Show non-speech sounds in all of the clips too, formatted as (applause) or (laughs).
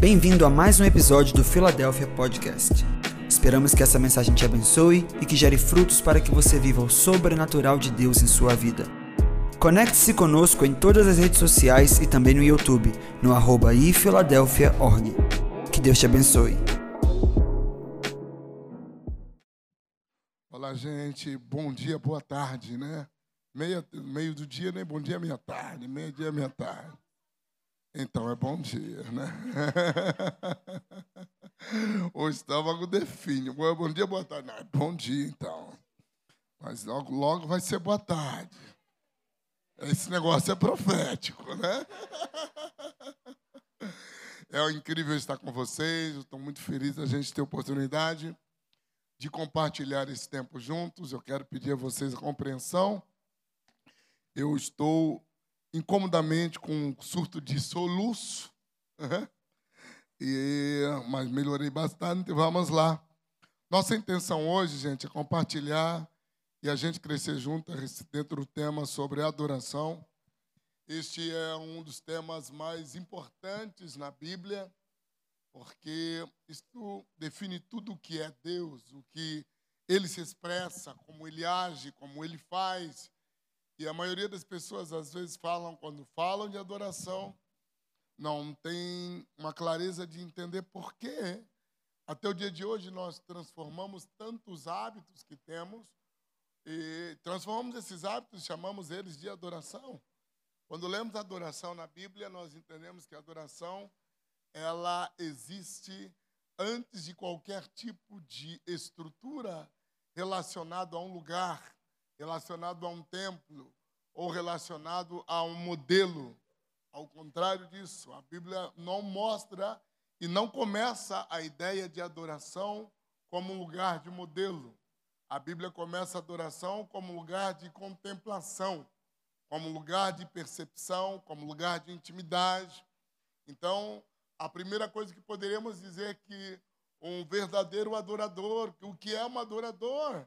Bem-vindo a mais um episódio do Philadelphia Podcast. Esperamos que essa mensagem te abençoe e que gere frutos para que você viva o sobrenatural de Deus em sua vida. Conecte-se conosco em todas as redes sociais e também no YouTube, no arroba ifiladelphia.org. Que Deus te abençoe. Olá, gente. Bom dia, boa tarde, né? Meia, meio do dia, né? Bom dia, meia tarde. Meio dia, meia tarde. Então é bom dia, né? (laughs) o estômago define. Bom dia, boa tarde. Não, é bom dia, então. Mas logo, logo vai ser boa tarde. Esse negócio é profético, né? (laughs) É incrível estar com vocês. estou muito feliz a gente ter a oportunidade de compartilhar esse tempo juntos. Eu quero pedir a vocês a compreensão. Eu estou incomodamente com um surto de soluço, e, mas melhorei bastante. Vamos lá. Nossa intenção hoje, gente, é compartilhar e a gente crescer junto dentro do tema sobre adoração. Este é um dos temas mais importantes na Bíblia, porque isto define tudo o que é Deus, o que ele se expressa, como ele age, como ele faz e a maioria das pessoas, às vezes, falam, quando falam de adoração, não tem uma clareza de entender por quê. Até o dia de hoje, nós transformamos tantos hábitos que temos e transformamos esses hábitos chamamos eles de adoração. Quando lemos adoração na Bíblia, nós entendemos que a adoração ela existe antes de qualquer tipo de estrutura relacionado a um lugar relacionado a um templo ou relacionado a um modelo. Ao contrário disso, a Bíblia não mostra e não começa a ideia de adoração como um lugar de modelo. A Bíblia começa a adoração como lugar de contemplação, como lugar de percepção, como lugar de intimidade. Então, a primeira coisa que poderíamos dizer é que um verdadeiro adorador, o que é um adorador?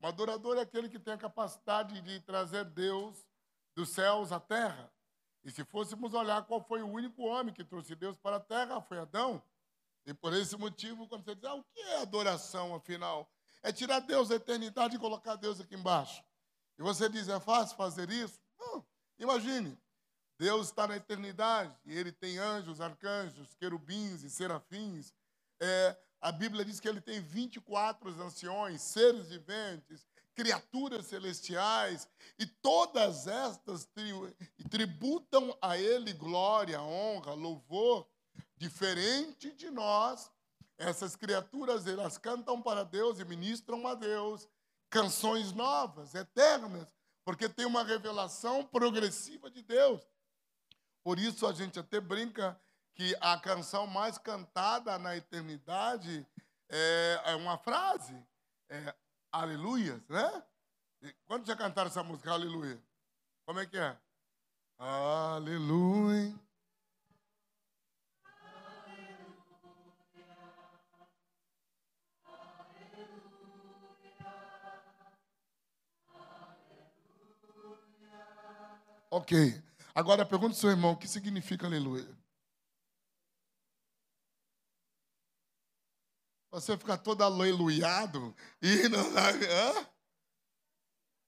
Um adorador é aquele que tem a capacidade de trazer Deus dos céus à terra. E se fôssemos olhar qual foi o único homem que trouxe Deus para a terra, foi Adão. E por esse motivo, quando você diz, ah, o que é adoração, afinal? É tirar Deus da eternidade e colocar Deus aqui embaixo. E você diz, é fácil fazer isso? Não. Imagine, Deus está na eternidade e ele tem anjos, arcanjos, querubins e serafins. É, a Bíblia diz que ele tem 24 anciões, seres viventes, criaturas celestiais, e todas estas tributam a ele glória, honra, louvor, diferente de nós. Essas criaturas, elas cantam para Deus e ministram a Deus canções novas, eternas, porque tem uma revelação progressiva de Deus. Por isso a gente até brinca que a canção mais cantada na eternidade é, é uma frase, é né? Quando já cantaram essa música, aleluia? Como é que é? Aleluia. Ok. Agora pergunta ao seu irmão o que significa aleluia. Você fica todo aleluiado e não hã?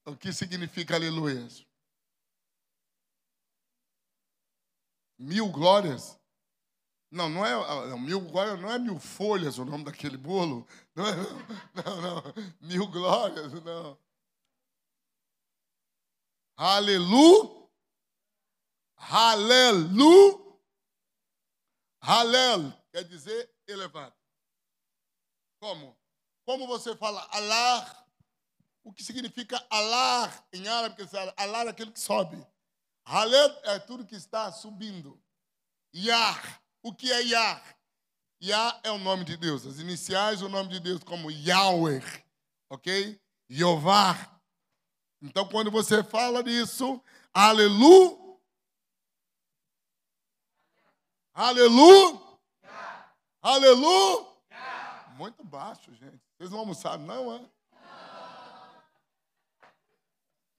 O que significa aleluia? Mil glórias? Não, não é mil glórias, não é mil folhas o nome daquele bolo. Não, é, não, não, mil glórias, não. Aleluia. Aleluia. Halel quer dizer elevado. Como? Como você fala Allah? O que significa Allah em árabe? Allah é aquele que sobe. Haled é tudo que está subindo. Yah. O que é Yah? Yah é o nome de Deus. As iniciais, o nome de Deus, como Yahweh. Ok? Jeová. Então, quando você fala disso, aleluia. Aleluia. Aleluia muito baixo, gente. Vocês não almoçaram, não, é?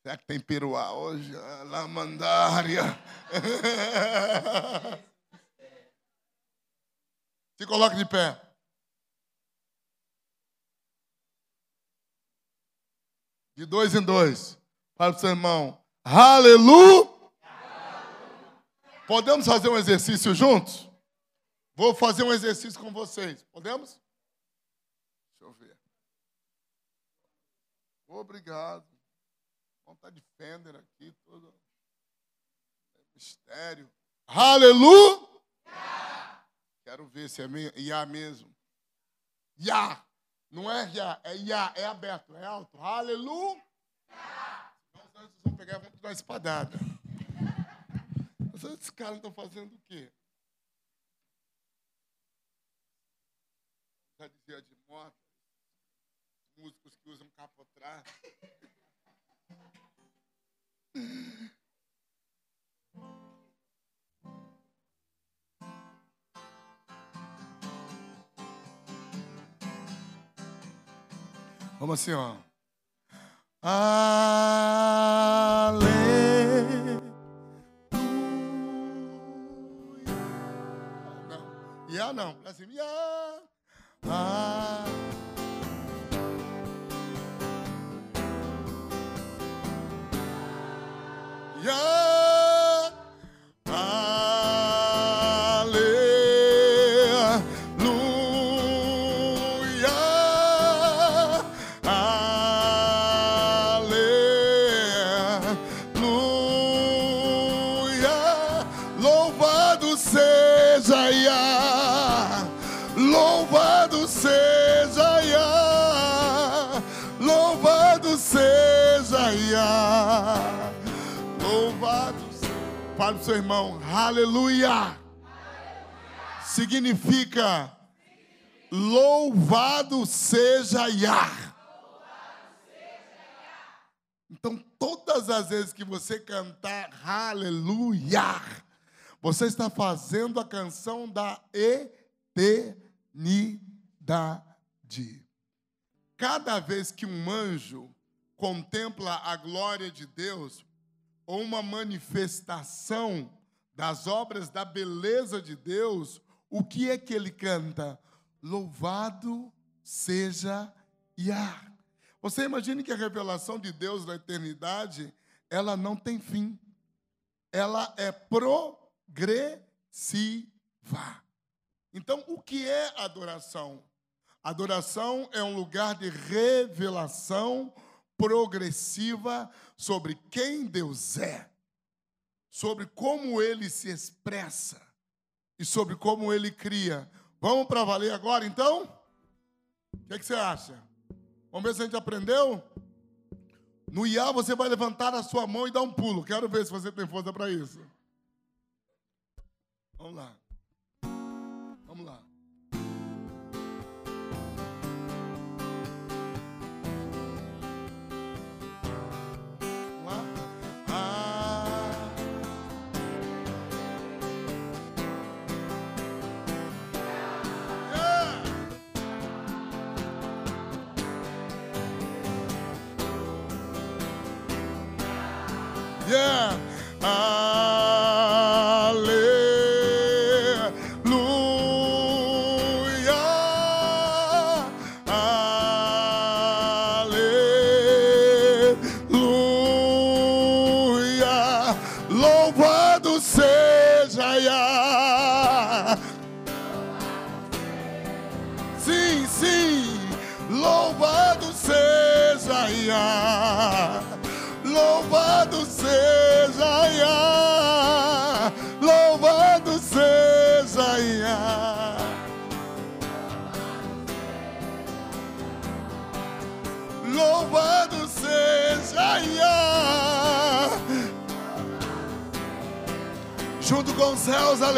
Será que tem peruá hoje? Ah, Lamandária. (laughs) Se coloque de pé. De dois em dois. Fala para o seu irmão. Aleluia! Podemos fazer um exercício juntos? Vou fazer um exercício com vocês. Podemos? Deixa eu ver. Obrigado. Vontade de Fender aqui, todo. Mistério. Aleluia! Quero ver se é Iá mesmo. Iá. Não é Iá, é Iá, é aberto, é alto. Aleluia! Então, vocês vão pegar e vão dar espadada. Esses caras estão fazendo o quê? Já dizia de moto, músicos que usam capotrás. Vamos assim, ó. Aleluia. Não. Ya não. Pra cima. Ya. Fale para o seu irmão, aleluia. Significa louvado seja Yah. Então, todas as vezes que você cantar aleluia, você está fazendo a canção da eternidade. Cada vez que um anjo contempla a glória de Deus, ou uma manifestação das obras da beleza de Deus, o que é que ele canta? Louvado seja Yah. Você imagine que a revelação de Deus na eternidade, ela não tem fim. Ela é progressiva. Então, o que é adoração? Adoração é um lugar de revelação progressiva sobre quem Deus é, sobre como ele se expressa e sobre como ele cria. Vamos para valer agora, então? O que, é que você acha? Vamos ver se a gente aprendeu? No IA você vai levantar a sua mão e dar um pulo. Quero ver se você tem força para isso. Vamos lá. Vamos lá.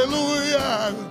Aleluia.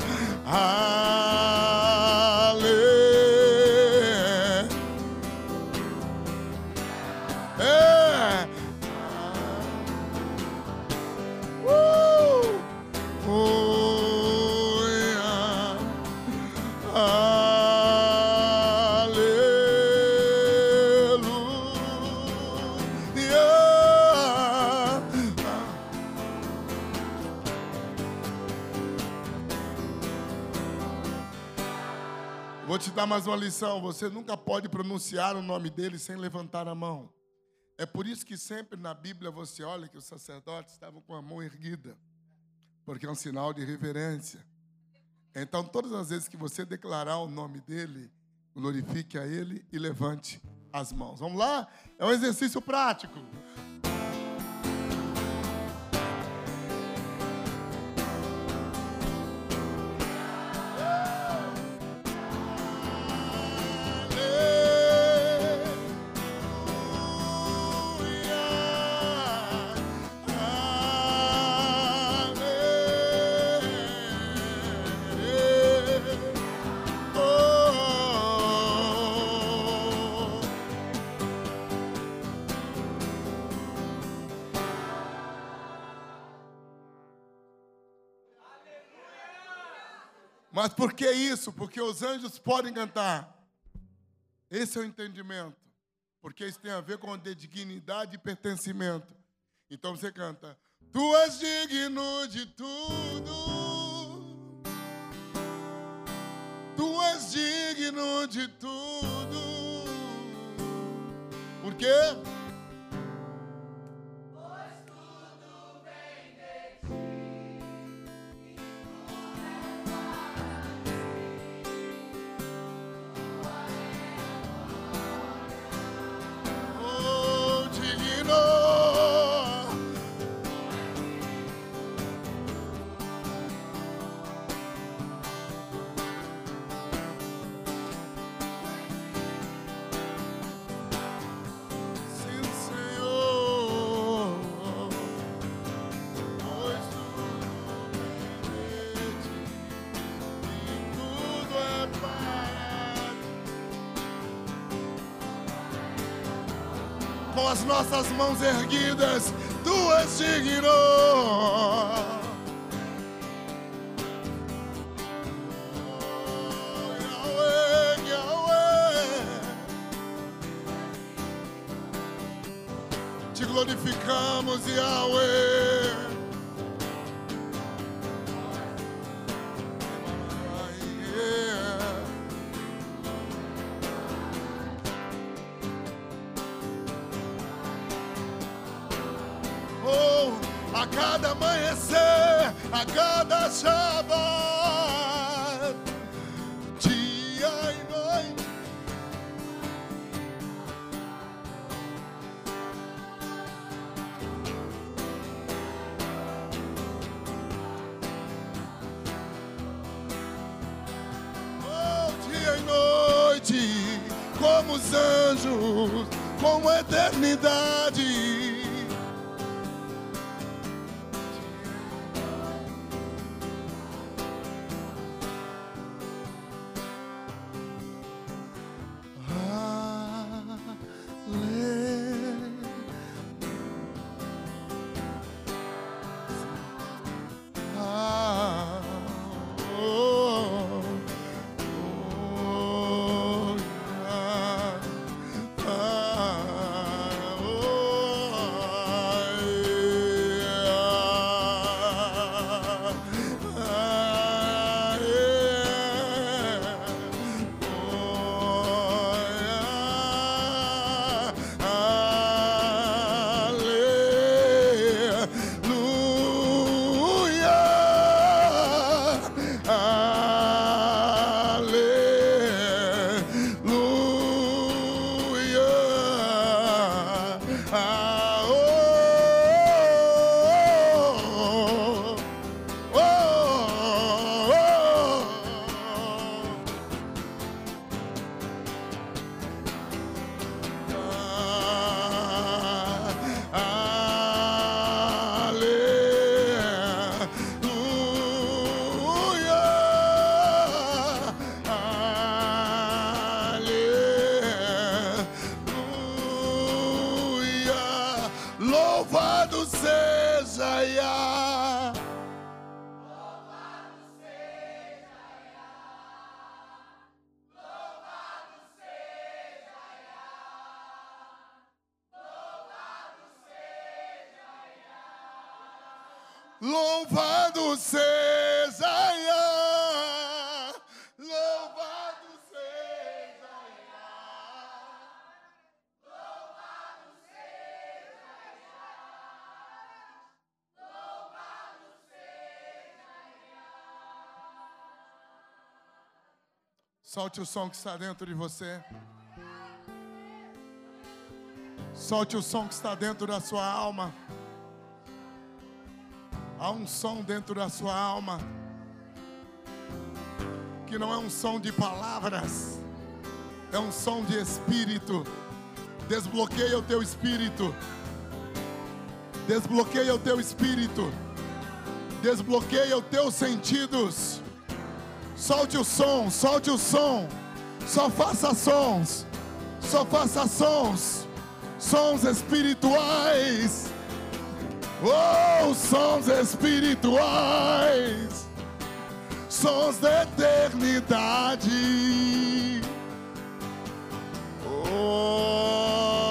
Dar mais uma lição. Você nunca pode pronunciar o nome dele sem levantar a mão. É por isso que sempre na Bíblia você olha que os sacerdotes estavam com a mão erguida, porque é um sinal de reverência. Então, todas as vezes que você declarar o nome dele, glorifique a ele e levante as mãos. Vamos lá? É um exercício prático. Mas por que isso? Porque os anjos podem cantar. Esse é o entendimento. Porque isso tem a ver com dignidade e pertencimento. Então você canta: Tu és digno de tudo. Tu és digno de tudo. Por quê? As nossas mãos erguidas, tu és digno. Glorificamos, Yahweh. Solte o som que está dentro de você. Solte o som que está dentro da sua alma. Há um som dentro da sua alma que não é um som de palavras, é um som de espírito. Desbloqueia o teu espírito. Desbloqueia o teu espírito. Desbloqueia os teus sentidos. Solte o som, solte o som. Só faça sons. Só faça sons. Sons espirituais. Oh, sons espirituais. Sons da eternidade. Oh,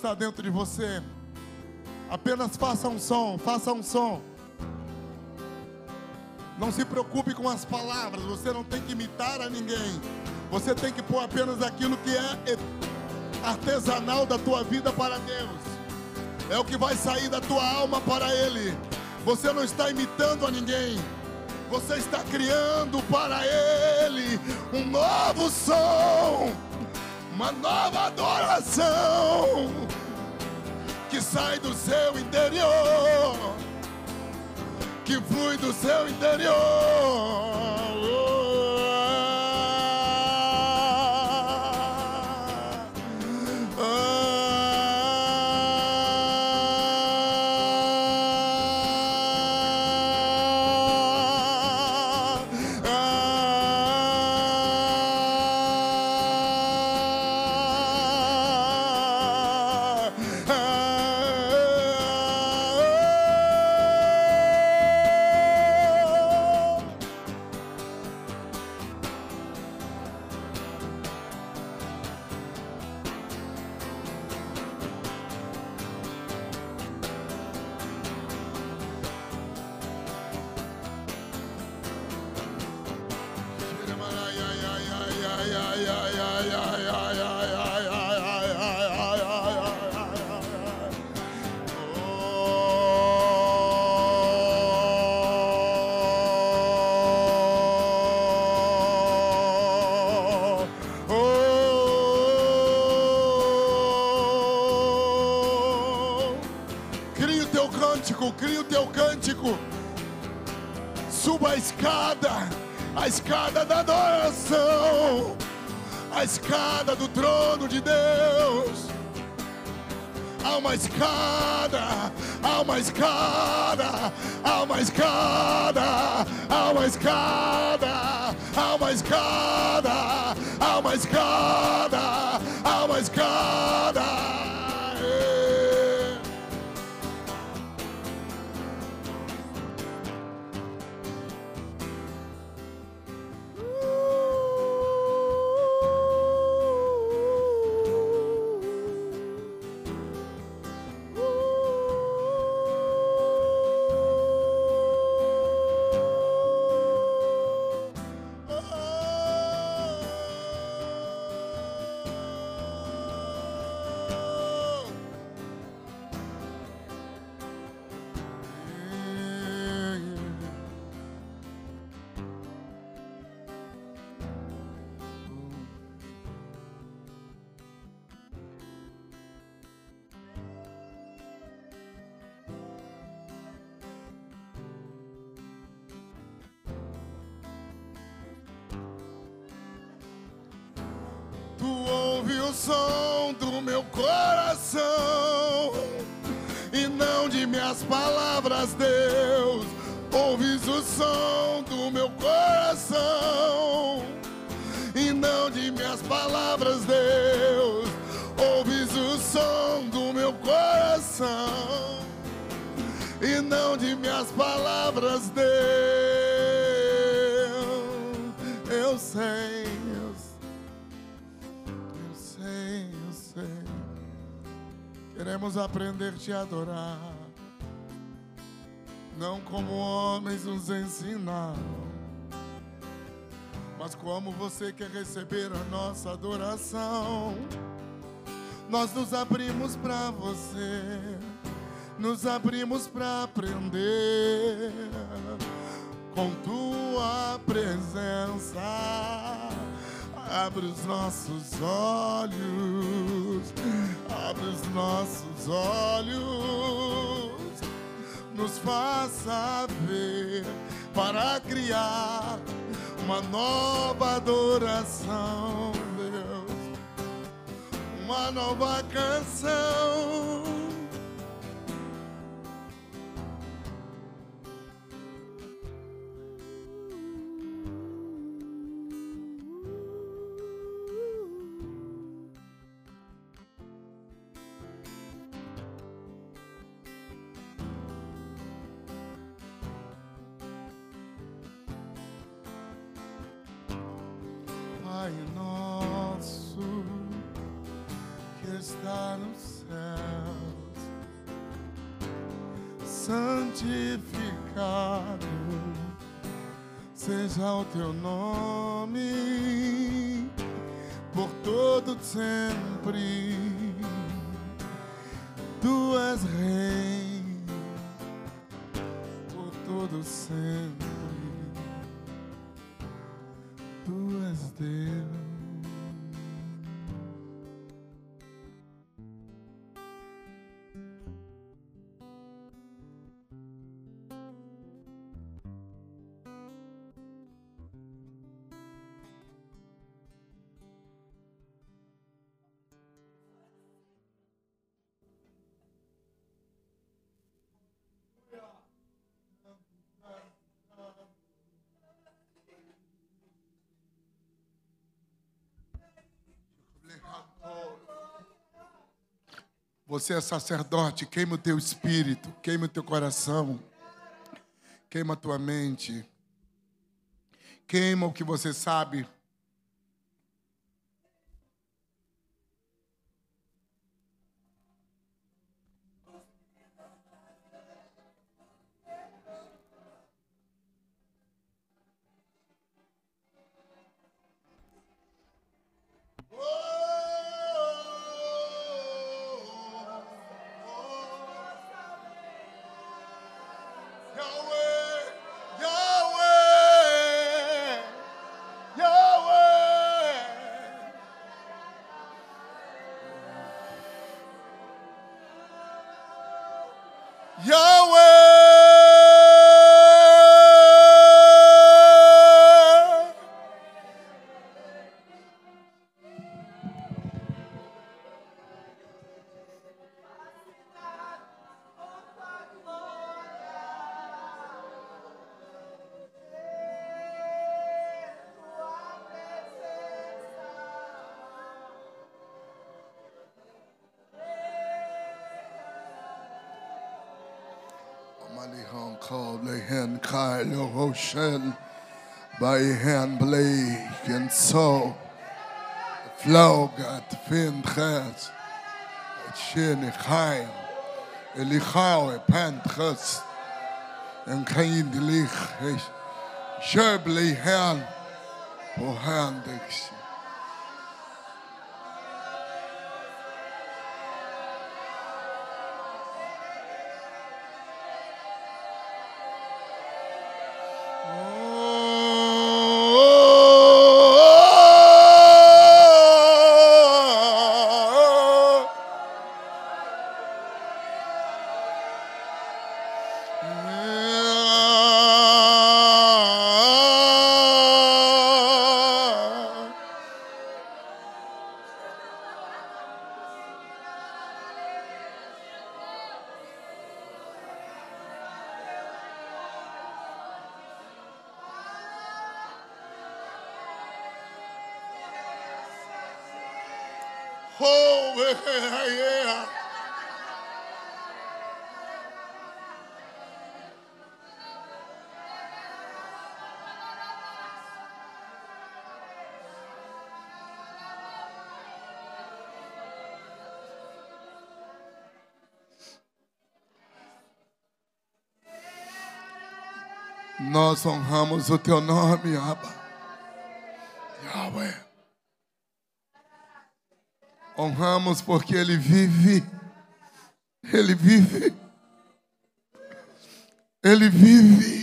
está dentro de você. Apenas faça um som, faça um som. Não se preocupe com as palavras, você não tem que imitar a ninguém. Você tem que pôr apenas aquilo que é artesanal da tua vida para Deus. É o que vai sair da tua alma para Ele. Você não está imitando a ninguém. Você está criando para Ele um novo som, uma nova adoração que sai do seu interior, que flui do seu interior. Escada da adoração, a escada do trono de Deus. Há uma escada, há uma escada, há uma escada, há uma escada, há uma escada, há uma escada, há uma escada. Te adorar, não como homens nos ensinaram, mas como você quer receber a nossa adoração. Nós nos abrimos para você, nos abrimos para aprender com tua presença. Abre os nossos olhos, abre os nossos olhos, nos faça ver para criar uma nova adoração, Deus, uma nova canção. Está nos céus, santificado seja o teu nome por todo sempre. Você é sacerdote, queima o teu espírito, queima o teu coração, queima a tua mente, queima o que você sabe. Malihon called the hand Kyle Ocean by hand Blake and so Flaugat Fintras Shini Chaim Elichawe Pantras and Kain Lich Sherbly Hand for Handicks. Nós honramos o teu nome, Abba. Yahweh. Honramos porque ele vive. Ele vive. Ele vive.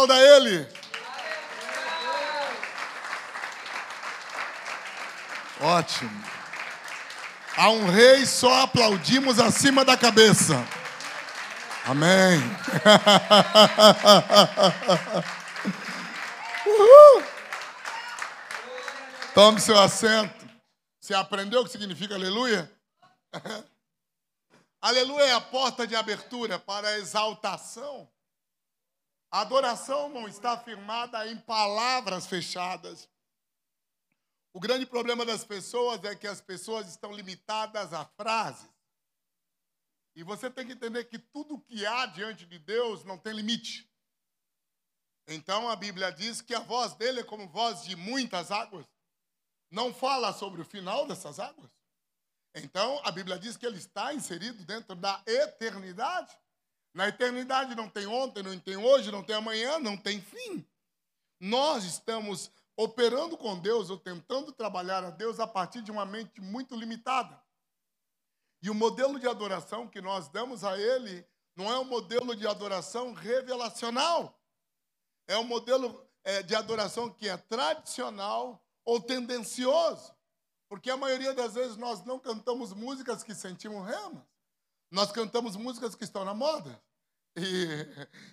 Aplauda ele. Ótimo. A um rei só aplaudimos acima da cabeça. Amém. (laughs) Uhul. Tome seu assento. Você aprendeu o que significa aleluia? (laughs) aleluia é a porta de abertura para a exaltação. A adoração não está firmada em palavras fechadas. O grande problema das pessoas é que as pessoas estão limitadas a frases. E você tem que entender que tudo que há diante de Deus não tem limite. Então a Bíblia diz que a voz dele é como voz de muitas águas não fala sobre o final dessas águas? Então, a Bíblia diz que ele está inserido dentro da eternidade. Na eternidade não tem ontem, não tem hoje, não tem amanhã, não tem fim. Nós estamos operando com Deus ou tentando trabalhar a Deus a partir de uma mente muito limitada. E o modelo de adoração que nós damos a Ele não é um modelo de adoração revelacional. É um modelo é, de adoração que é tradicional ou tendencioso. Porque a maioria das vezes nós não cantamos músicas que sentimos remas. Nós cantamos músicas que estão na moda. E,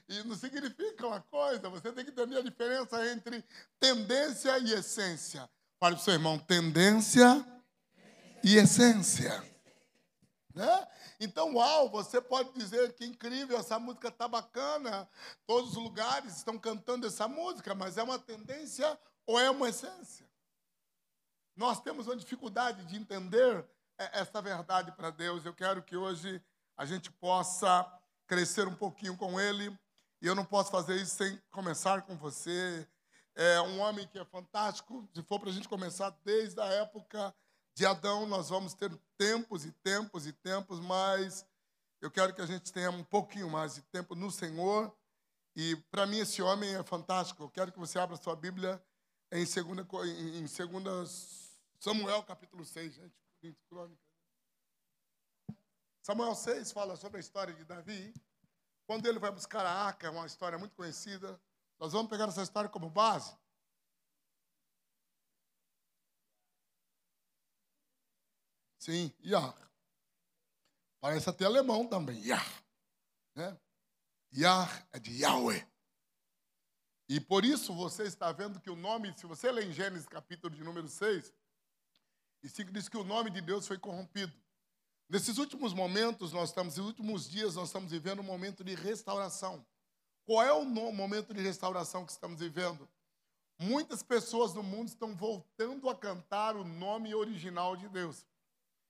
e não significa uma coisa, você tem que entender a diferença entre tendência e essência. Fale para o seu irmão, tendência e essência. Né? Então, uau, você pode dizer que incrível, essa música está bacana, todos os lugares estão cantando essa música, mas é uma tendência ou é uma essência? Nós temos uma dificuldade de entender essa verdade para Deus. Eu quero que hoje a gente possa crescer um pouquinho com Ele. E eu não posso fazer isso sem começar com você. É um homem que é fantástico. Se for para a gente começar desde a época de Adão, nós vamos ter tempos e tempos e tempos, mas eu quero que a gente tenha um pouquinho mais de tempo no Senhor E para mim esse homem é fantástico. Eu quero que você abra sua Bíblia em 2 em, segundas Samuel capítulo 6, gente. Samuel 6 fala sobre a história de Davi. Quando ele vai buscar a arca, é uma história muito conhecida. Nós vamos pegar essa história como base. Sim, Yah. Parece até alemão também, Yah. Né? Yah é de Yahweh. E por isso você está vendo que o nome, se você ler em Gênesis capítulo de número 6, e 5 diz que o nome de Deus foi corrompido. Nesses últimos momentos, nós estamos, nos últimos dias, nós estamos vivendo um momento de restauração. Qual é o momento de restauração que estamos vivendo? Muitas pessoas no mundo estão voltando a cantar o nome original de Deus.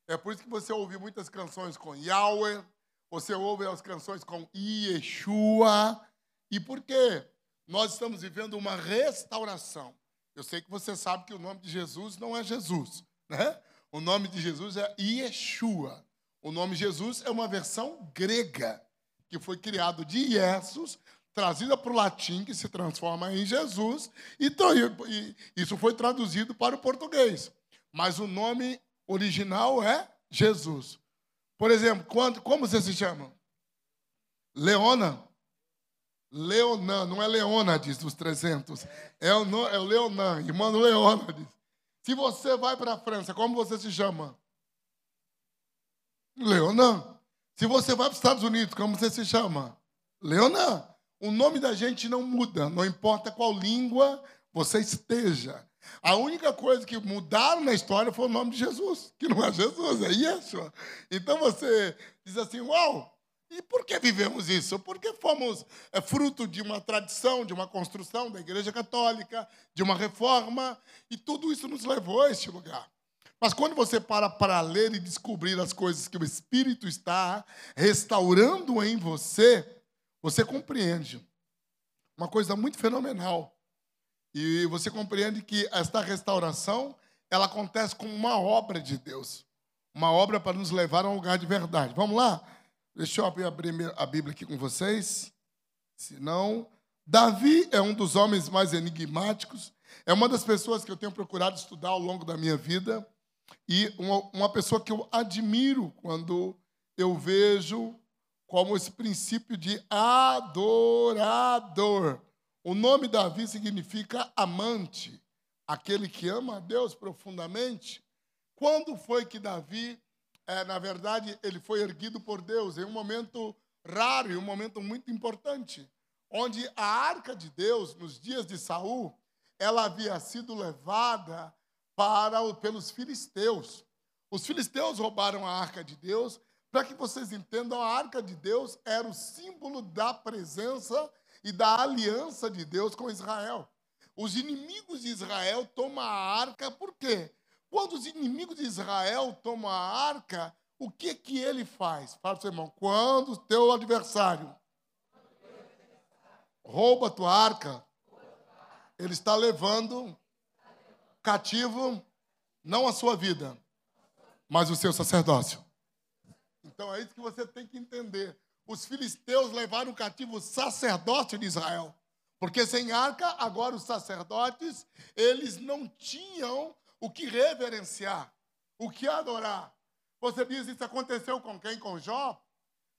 É por isso que você ouve muitas canções com Yahweh, você ouve as canções com Yeshua. E por quê? Nós estamos vivendo uma restauração. Eu sei que você sabe que o nome de Jesus não é Jesus, né? O nome de Jesus é Yeshua. O nome Jesus é uma versão grega que foi criado de Jesus, trazida para o latim, que se transforma em Jesus, e isso foi traduzido para o português. Mas o nome original é Jesus. Por exemplo, quando, como você se chama? Leona? Leonan, não é Leona, diz dos 300. É o, é o Leonan, irmão Leona, diz. Se você vai para a França, como você se chama? Leonan. Se você vai para os Estados Unidos, como você se chama? Leonan. O nome da gente não muda, não importa qual língua você esteja. A única coisa que mudaram na história foi o nome de Jesus, que não é Jesus, é Yeshua. Então você diz assim: Uau, e por que vivemos isso? Porque fomos é, fruto de uma tradição, de uma construção da Igreja Católica, de uma reforma, e tudo isso nos levou a este lugar. Mas quando você para para ler e descobrir as coisas que o Espírito está restaurando em você, você compreende uma coisa muito fenomenal. E você compreende que esta restauração, ela acontece como uma obra de Deus. Uma obra para nos levar a um lugar de verdade. Vamos lá? Deixa eu abrir a Bíblia aqui com vocês. Se não, Davi é um dos homens mais enigmáticos. É uma das pessoas que eu tenho procurado estudar ao longo da minha vida. E uma, uma pessoa que eu admiro quando eu vejo como esse princípio de adorador. O nome Davi significa amante, aquele que ama a Deus profundamente. Quando foi que Davi, é, na verdade, ele foi erguido por Deus? Em um momento raro, em um momento muito importante, onde a arca de Deus, nos dias de Saul, ela havia sido levada para pelos filisteus. Os filisteus roubaram a arca de Deus. Para que vocês entendam, a arca de Deus era o símbolo da presença e da aliança de Deus com Israel. Os inimigos de Israel tomam a arca, por quê? Quando os inimigos de Israel tomam a arca, o que que ele faz? Fala para o seu irmão, quando o teu adversário rouba a tua arca, ele está levando cativo não a sua vida, mas o seu sacerdócio. Então é isso que você tem que entender os filisteus levaram cativo o sacerdote de Israel. Porque sem arca, agora os sacerdotes, eles não tinham o que reverenciar, o que adorar. Você diz, isso aconteceu com quem? Com Jó?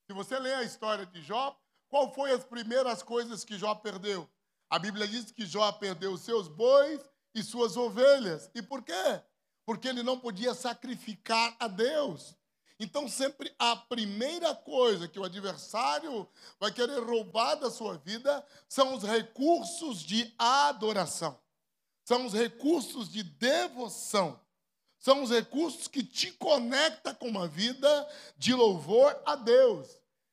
Se você ler a história de Jó, qual foi as primeiras coisas que Jó perdeu? A Bíblia diz que Jó perdeu seus bois e suas ovelhas. E por quê? Porque ele não podia sacrificar a Deus. Então, sempre a primeira coisa que o adversário vai querer roubar da sua vida são os recursos de adoração, são os recursos de devoção, são os recursos que te conectam com uma vida de louvor a Deus.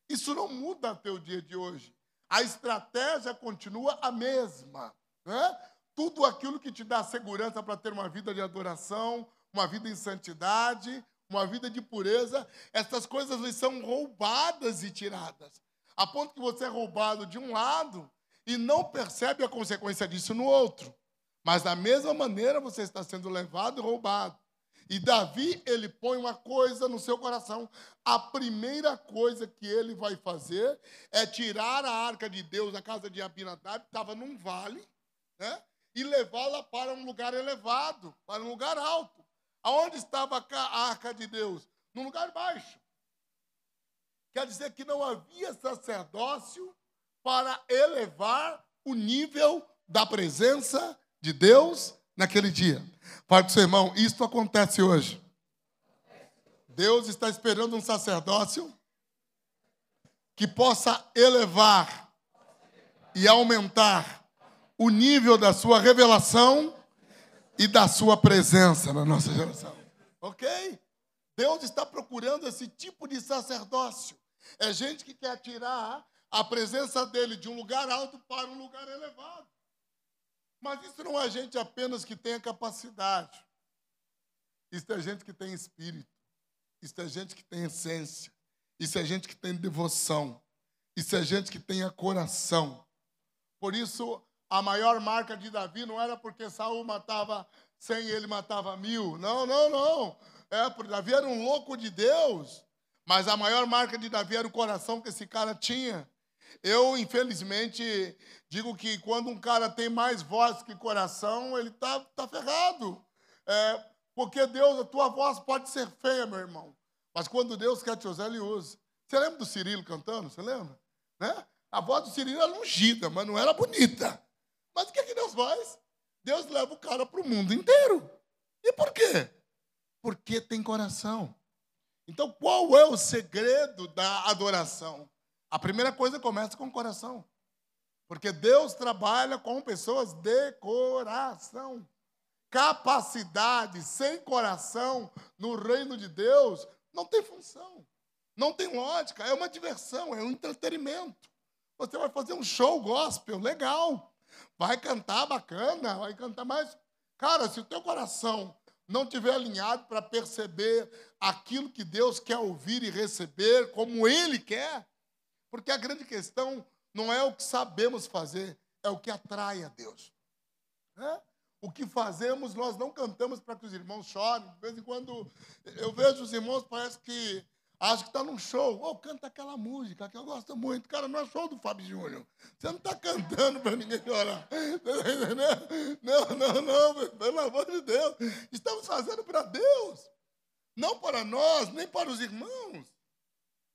Isso não muda até o dia de hoje. A estratégia continua a mesma. Né? Tudo aquilo que te dá segurança para ter uma vida de adoração, uma vida em santidade, uma vida de pureza, essas coisas lhe são roubadas e tiradas. A ponto que você é roubado de um lado e não percebe a consequência disso no outro. Mas da mesma maneira você está sendo levado e roubado. E Davi, ele põe uma coisa no seu coração. A primeira coisa que ele vai fazer é tirar a arca de Deus da casa de Abinadab, que estava num vale, né? e levá-la para um lugar elevado, para um lugar alto. Aonde estava a arca de Deus? Num lugar baixo. Quer dizer que não havia sacerdócio para elevar o nível da presença de Deus naquele dia. Fala para o seu irmão, isso acontece hoje. Deus está esperando um sacerdócio que possa elevar e aumentar o nível da sua revelação e da sua presença na nossa geração. Ok? Deus está procurando esse tipo de sacerdócio. É gente que quer tirar a presença dele de um lugar alto para um lugar elevado. Mas isso não é gente apenas que tenha capacidade. Isso é gente que tem espírito. Isso é gente que tem essência. Isso é gente que tem devoção. Isso é gente que tem coração. Por isso, a maior marca de Davi não era porque Saul matava cem ele matava mil. Não, não, não. É, porque Davi era um louco de Deus. Mas a maior marca de Davi era o coração que esse cara tinha. Eu, infelizmente, digo que quando um cara tem mais voz que coração, ele está tá ferrado. É, porque Deus, a tua voz pode ser feia, meu irmão. Mas quando Deus quer te usar, Ele usa. Você lembra do Cirilo cantando? Você lembra? Né? A voz do Cirilo era ungida, mas não era bonita. Mas o que, é que Deus faz? Deus leva o cara para o mundo inteiro. E por quê? Porque tem coração. Então, qual é o segredo da adoração? A primeira coisa começa com o coração. Porque Deus trabalha com pessoas de coração. Capacidade sem coração no reino de Deus não tem função, não tem lógica, é uma diversão, é um entretenimento. Você vai fazer um show gospel, legal, vai cantar bacana, vai cantar mais. Cara, se o teu coração não tiver alinhado para perceber aquilo que Deus quer ouvir e receber, como Ele quer, porque a grande questão não é o que sabemos fazer, é o que atrai a Deus. É? O que fazemos, nós não cantamos para que os irmãos chorem. De vez em quando eu vejo os irmãos, parece que acham que está num show. Ou oh, canta aquela música que eu gosto muito. Cara, não é show do Fábio Júnior. Você não está cantando para ninguém chorar. (laughs) Não, não, não, pelo amor de Deus. Estamos fazendo para Deus. Não para nós, nem para os irmãos.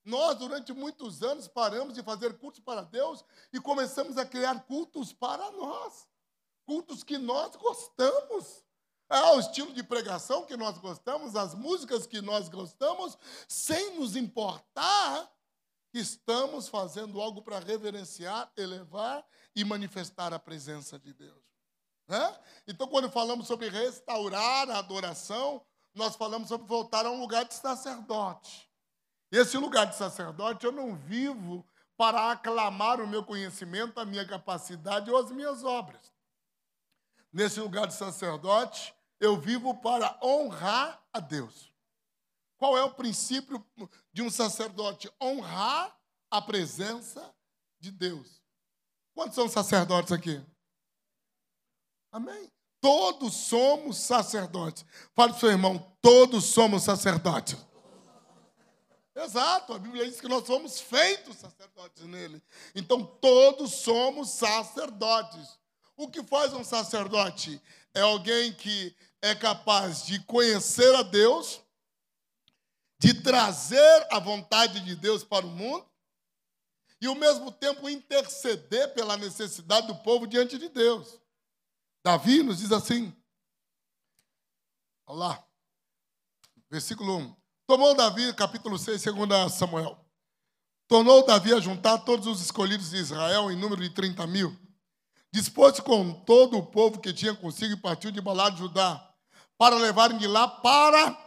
Nós, durante muitos anos, paramos de fazer cultos para Deus e começamos a criar cultos para nós. Cultos que nós gostamos. É o estilo de pregação que nós gostamos, as músicas que nós gostamos, sem nos importar que estamos fazendo algo para reverenciar, elevar e manifestar a presença de Deus. Né? Então, quando falamos sobre restaurar a adoração, nós falamos sobre voltar a um lugar de sacerdote. Esse lugar de sacerdote eu não vivo para aclamar o meu conhecimento, a minha capacidade ou as minhas obras. Nesse lugar de sacerdote, eu vivo para honrar a Deus. Qual é o princípio de um sacerdote? Honrar a presença de Deus. Quantos são sacerdotes aqui? Amém? Todos somos sacerdotes. Fale para o seu irmão, todos somos sacerdotes. Exato, a Bíblia diz que nós somos feitos sacerdotes nele. Então todos somos sacerdotes. O que faz um sacerdote? É alguém que é capaz de conhecer a Deus, de trazer a vontade de Deus para o mundo e ao mesmo tempo interceder pela necessidade do povo diante de Deus. Davi nos diz assim, olha lá, versículo 1. Tomou Davi, capítulo 6, segundo Samuel. Tornou Davi a juntar todos os escolhidos de Israel em número de 30 mil. Dispôs-se com todo o povo que tinha consigo e partiu de Balá de Judá, para levarem de lá para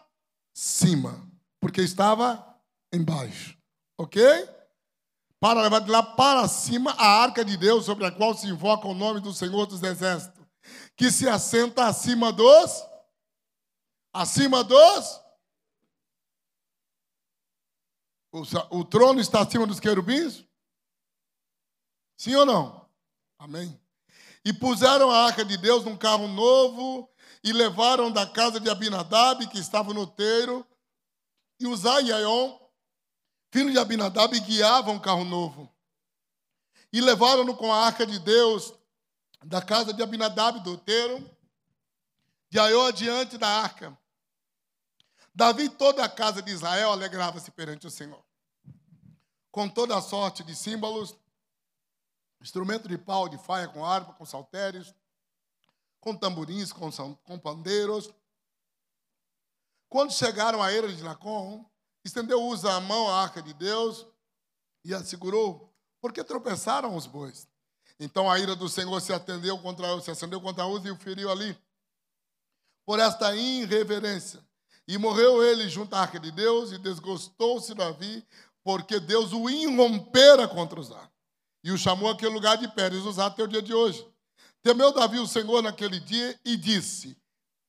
cima, porque estava embaixo. Ok? Para levar de lá para cima a arca de Deus, sobre a qual se invoca o nome do Senhor dos Exércitos, que se assenta acima dos. Acima dos O, o trono está acima dos querubins? Sim ou não? Amém. E puseram a arca de Deus num carro novo e levaram da casa de Abinadab, que estava no teiro, e Uzai e Aion, filho de Abinadab, guiavam um carro novo. E levaram-no com a arca de Deus da casa de Abinadab, do teiro, de Aion adiante da arca. Davi e toda a casa de Israel alegrava-se perante o Senhor. Com toda a sorte de símbolos, instrumento de pau, de faia, com harpa, com saltérios, com tamborins, com, com pandeiros. Quando chegaram à era de Nacon, estendeu Usa a mão à arca de Deus e a segurou, porque tropeçaram os bois. Então a ira do Senhor se atendeu contra se acendeu contra Uza e o feriu ali. Por esta irreverência. E morreu ele junto à arca de Deus, e desgostou-se Davi, porque Deus o irrompera contra Uzá. E o chamou aquele lugar de Pérez, Uzá até o dia de hoje. Temeu Davi o Senhor naquele dia e disse: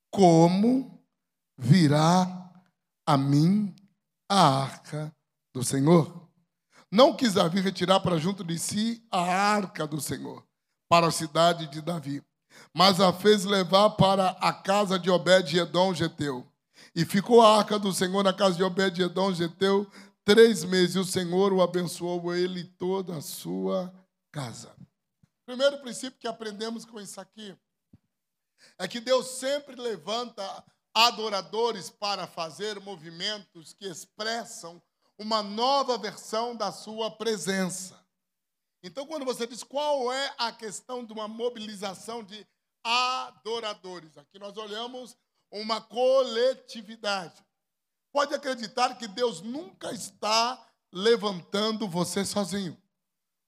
Como virá a mim a arca do Senhor? Não quis Davi retirar para junto de si a arca do Senhor, para a cidade de Davi, mas a fez levar para a casa de Obed-Edom Geteu. E ficou a arca do Senhor na casa de Obed-Edom Geteu três meses. E o Senhor o abençoou, ele e toda a sua casa. Primeiro princípio que aprendemos com isso aqui é que Deus sempre levanta adoradores para fazer movimentos que expressam uma nova versão da sua presença. Então, quando você diz qual é a questão de uma mobilização de adoradores, aqui nós olhamos uma coletividade. Pode acreditar que Deus nunca está levantando você sozinho.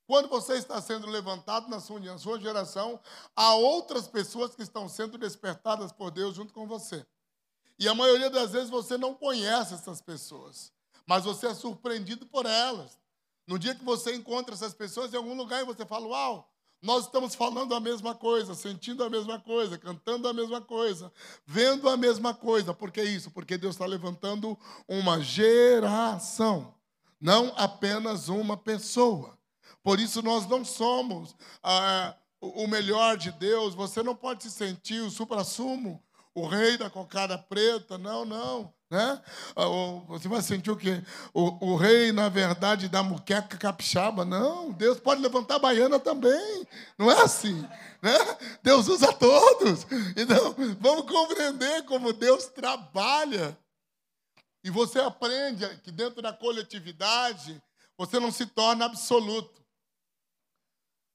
Quando você está sendo levantado na sua, na sua geração, há outras pessoas que estão sendo despertadas por Deus junto com você. E a maioria das vezes você não conhece essas pessoas, mas você é surpreendido por elas. No dia que você encontra essas pessoas em algum lugar e você fala: Uau, nós estamos falando a mesma coisa, sentindo a mesma coisa, cantando a mesma coisa, vendo a mesma coisa. Por que isso? Porque Deus está levantando uma geração, não apenas uma pessoa. Por isso nós não somos ah, o melhor de Deus. Você não pode se sentir o supra-sumo, o rei da cocada preta. Não, não. Né? Ah, você vai sentir o quê? O, o, rei, na verdade, da muqueca capixaba. Não, Deus pode levantar a baiana também. Não é assim. Né? Deus usa todos. Então, vamos compreender como Deus trabalha. E você aprende que dentro da coletividade, você não se torna absoluto.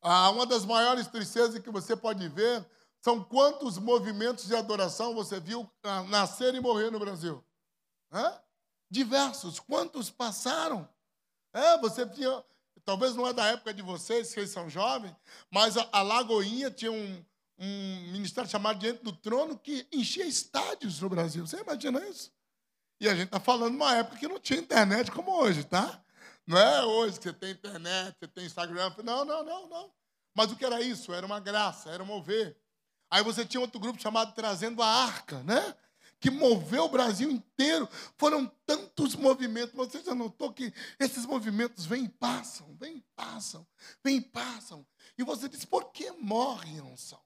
Ah, uma das maiores tristezas que você pode ver são quantos movimentos de adoração você viu nascer e morrer no Brasil. Hã? Diversos. Quantos passaram? É, você tinha. Talvez não é da época de vocês, vocês são jovens, mas a, Lagoinha tinha um, um ministério chamado Diante do Trono que enchia estádios no Brasil. Você imagina isso? E a gente está falando uma época que não tinha internet como hoje, tá? Não é hoje que você tem internet, você tem Instagram. Não, não, não, não. Mas o que era isso? Era uma graça, era mover. Aí você tinha outro grupo chamado Trazendo a Arca, né? que moveu o Brasil inteiro. Foram tantos movimentos. Você já notou que esses movimentos vêm e passam, vêm e passam, vêm e passam. E você diz: por que morre a unção?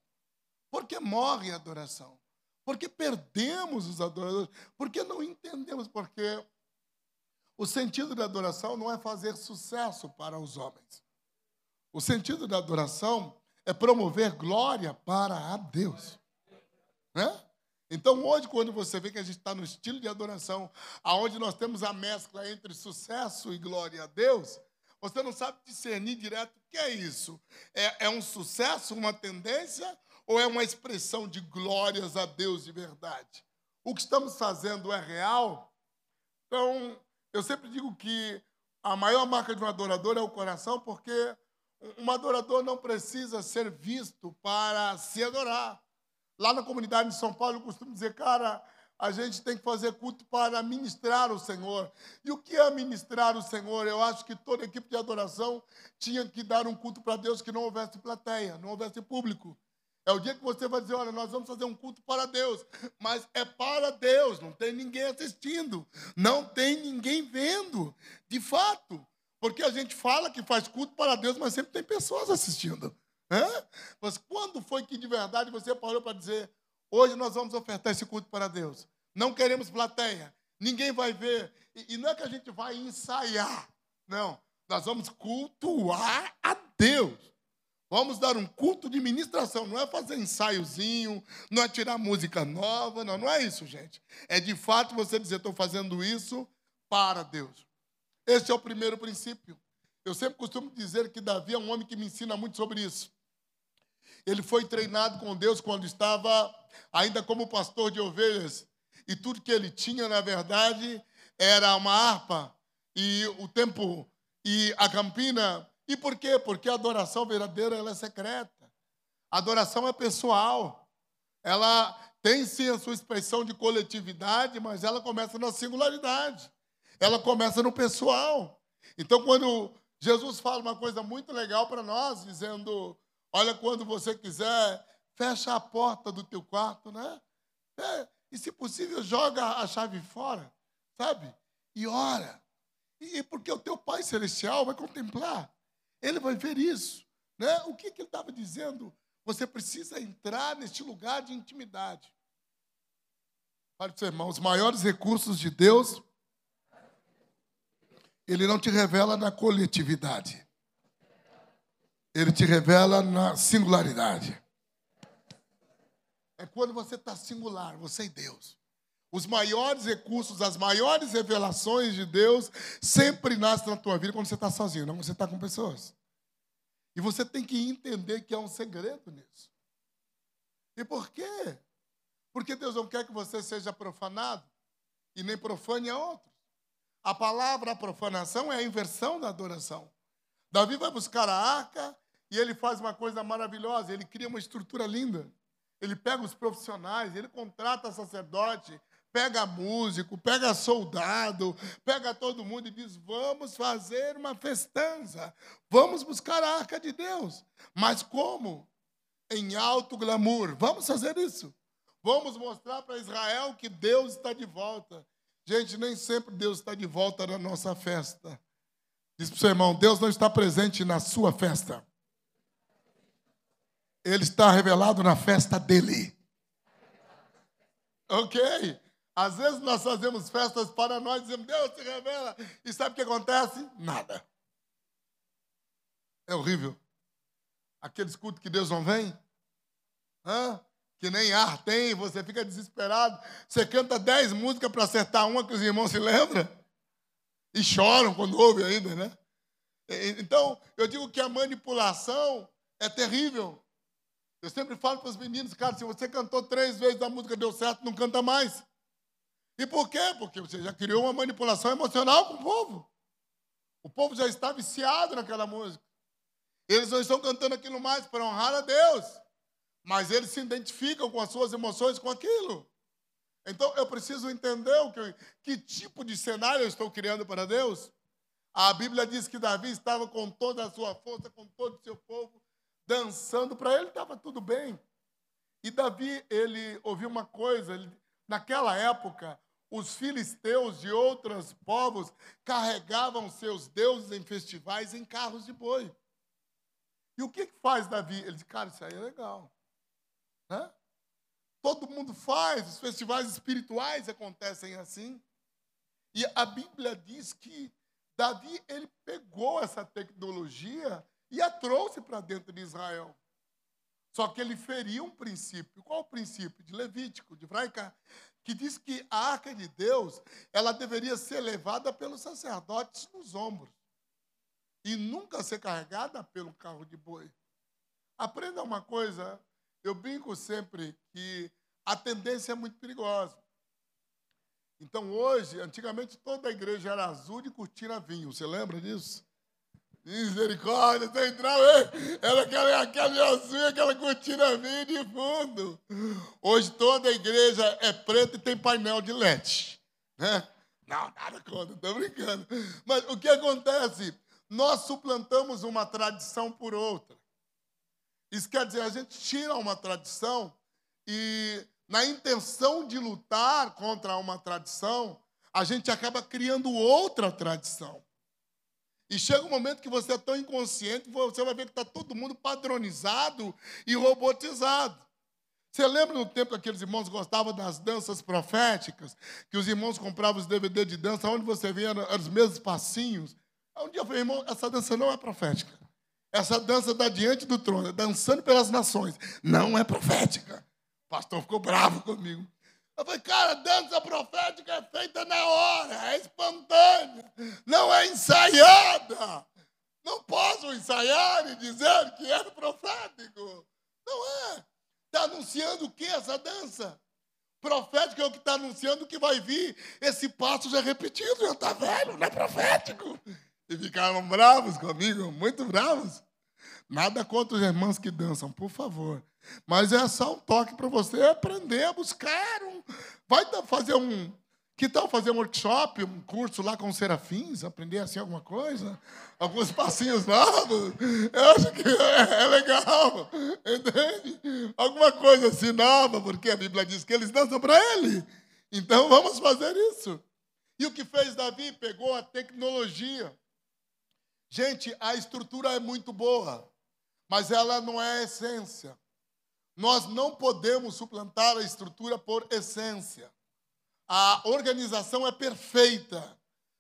Por que morre a adoração? Por que perdemos os adoradores? Por que não entendemos? Porque o sentido da adoração não é fazer sucesso para os homens. O sentido da adoração é promover glória para a Deus. Né? Então, hoje, quando você vê que a gente está no estilo de adoração, aonde nós temos a mescla entre sucesso e glória a Deus, você não sabe discernir direto o que é isso. É, é um sucesso, uma tendência, ou é uma expressão de glórias a Deus de verdade? O que estamos fazendo é real? Então, eu sempre digo que a maior marca de um adorador é o coração, porque um adorador não precisa ser visto para se adorar. Lá na comunidade de São Paulo, eu costumo dizer, cara, a gente tem que fazer culto para ministrar o Senhor. E o que é ministrar o Senhor? Eu acho que toda equipe de adoração tinha que dar um culto para Deus que não houvesse plateia, não houvesse público. É o dia que você vai dizer: olha, nós vamos fazer um culto para Deus, mas é para Deus, não tem ninguém assistindo, não tem ninguém vendo, de fato. Porque a gente fala que faz culto para Deus, mas sempre tem pessoas assistindo. Hã? Mas quando foi que de verdade você parou para dizer: Hoje nós vamos ofertar esse culto para Deus. Não queremos plateia. Ninguém vai ver. E, e não é que a gente vai ensaiar. Não. Nós vamos cultuar a Deus. Vamos dar um culto de ministração. Não é fazer ensaiozinho, não é tirar música nova. Não, não é isso, gente. É de fato você dizer: estou fazendo isso para Deus. Esse é o primeiro princípio. Eu sempre costumo dizer que Davi é um homem que me ensina muito sobre isso. Ele foi treinado com Deus quando estava ainda como pastor de ovelhas. E tudo que ele tinha, na verdade, era uma harpa e o tempo e a campina. E por quê? Porque a adoração verdadeira ela é secreta. A adoração é pessoal. Ela tem sim a sua expressão de coletividade, mas ela começa na singularidade. Ela começa no pessoal. Então, quando Jesus fala uma coisa muito legal para nós, dizendo: Olha, quando você quiser, fecha a porta do teu quarto, né? É, e, se possível, joga a chave fora, sabe? E ora. E porque o teu Pai Celestial vai contemplar. Ele vai ver isso. Né? O que, que ele estava dizendo? Você precisa entrar neste lugar de intimidade. Para o seu irmão, os maiores recursos de Deus, ele não te revela na coletividade. Ele te revela na singularidade. É quando você está singular, você e Deus. Os maiores recursos, as maiores revelações de Deus sempre nascem na tua vida quando você está sozinho, não quando você está com pessoas. E você tem que entender que há um segredo nisso. E por quê? Porque Deus não quer que você seja profanado e nem profane a outros. A palavra profanação é a inversão da adoração. Davi vai buscar a arca e ele faz uma coisa maravilhosa, ele cria uma estrutura linda. Ele pega os profissionais, ele contrata sacerdote, pega músico, pega soldado, pega todo mundo e diz: vamos fazer uma festança, vamos buscar a arca de Deus. Mas como? Em alto glamour. Vamos fazer isso. Vamos mostrar para Israel que Deus está de volta. Gente, nem sempre Deus está de volta na nossa festa. Diz para o seu irmão: Deus não está presente na sua festa. Ele está revelado na festa dele. Ok? Às vezes nós fazemos festas para nós, dizemos, Deus se revela. E sabe o que acontece? Nada. É horrível. Aqueles cultos que Deus não vem. Hã? Que nem ar tem, você fica desesperado. Você canta dez músicas para acertar uma que os irmãos se lembram. E choram quando ouvem ainda, né? Então, eu digo que a manipulação é terrível. Eu sempre falo para os meninos, cara, se você cantou três vezes a música deu certo, não canta mais. E por quê? Porque você já criou uma manipulação emocional com o povo. O povo já está viciado naquela música. Eles não estão cantando aquilo mais para honrar a Deus, mas eles se identificam com as suas emoções com aquilo. Então eu preciso entender o que, que tipo de cenário eu estou criando para Deus. A Bíblia diz que Davi estava com toda a sua força, com todo o seu povo, dançando, para ele estava tudo bem. E Davi, ele ouviu uma coisa, ele, naquela época, os filisteus de outros povos carregavam seus deuses em festivais em carros de boi. E o que, que faz Davi? Ele diz, cara, isso aí é legal. Né? Todo mundo faz, os festivais espirituais acontecem assim. E a Bíblia diz que Davi ele pegou essa tecnologia e a trouxe para dentro de Israel. Só que ele feriu um princípio. Qual o princípio? De Levítico, de Fraica, que diz que a arca de Deus ela deveria ser levada pelos sacerdotes nos ombros e nunca ser carregada pelo carro de boi. Aprenda uma coisa, eu brinco sempre que a tendência é muito perigosa. Então hoje, antigamente toda a igreja era azul de cortina vinho, você lembra disso? Misericórdia, você entrava, era aquela, aquela azul e aquela cortina vinha de fundo. Hoje toda a igreja é preta e tem painel de LED. Né? Não, nada contra, estou brincando. Mas o que acontece? Nós suplantamos uma tradição por outra. Isso quer dizer, a gente tira uma tradição e, na intenção de lutar contra uma tradição, a gente acaba criando outra tradição. E chega um momento que você é tão inconsciente, você vai ver que está todo mundo padronizado e robotizado. Você lembra no tempo que aqueles irmãos gostavam das danças proféticas? Que os irmãos compravam os DVD de dança, onde você via os mesmos passinhos. Um dia eu falei, irmão, essa dança não é profética. Essa dança da diante do trono, dançando pelas nações, não é profética. O pastor ficou bravo comigo. Eu falei, cara, dança profética é feita na hora, é espontânea, não é ensaiada. Não posso ensaiar e dizer que é profético. Não é. Está anunciando o que essa dança? Profético é o que está anunciando que vai vir. Esse passo já é repetido, já está velho, não é profético. E ficaram bravos comigo, muito bravos. Nada contra os irmãos que dançam, por favor. Mas é só um toque para você aprender a buscar. Um... Vai fazer um. Que tal fazer um workshop, um curso lá com serafins, aprender assim alguma coisa? Alguns passinhos novos? Eu acho que é, é legal, entende? Alguma coisa assim nova, porque a Bíblia diz que eles dançam para ele. Então vamos fazer isso. E o que fez Davi? Pegou a tecnologia. Gente, a estrutura é muito boa, mas ela não é a essência. Nós não podemos suplantar a estrutura por essência. A organização é perfeita,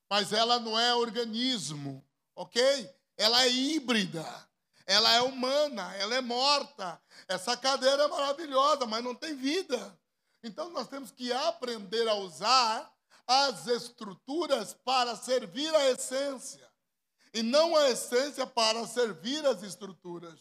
mas ela não é organismo, ok? Ela é híbrida, ela é humana, ela é morta. Essa cadeira é maravilhosa, mas não tem vida. Então nós temos que aprender a usar as estruturas para servir a essência, e não a essência para servir as estruturas.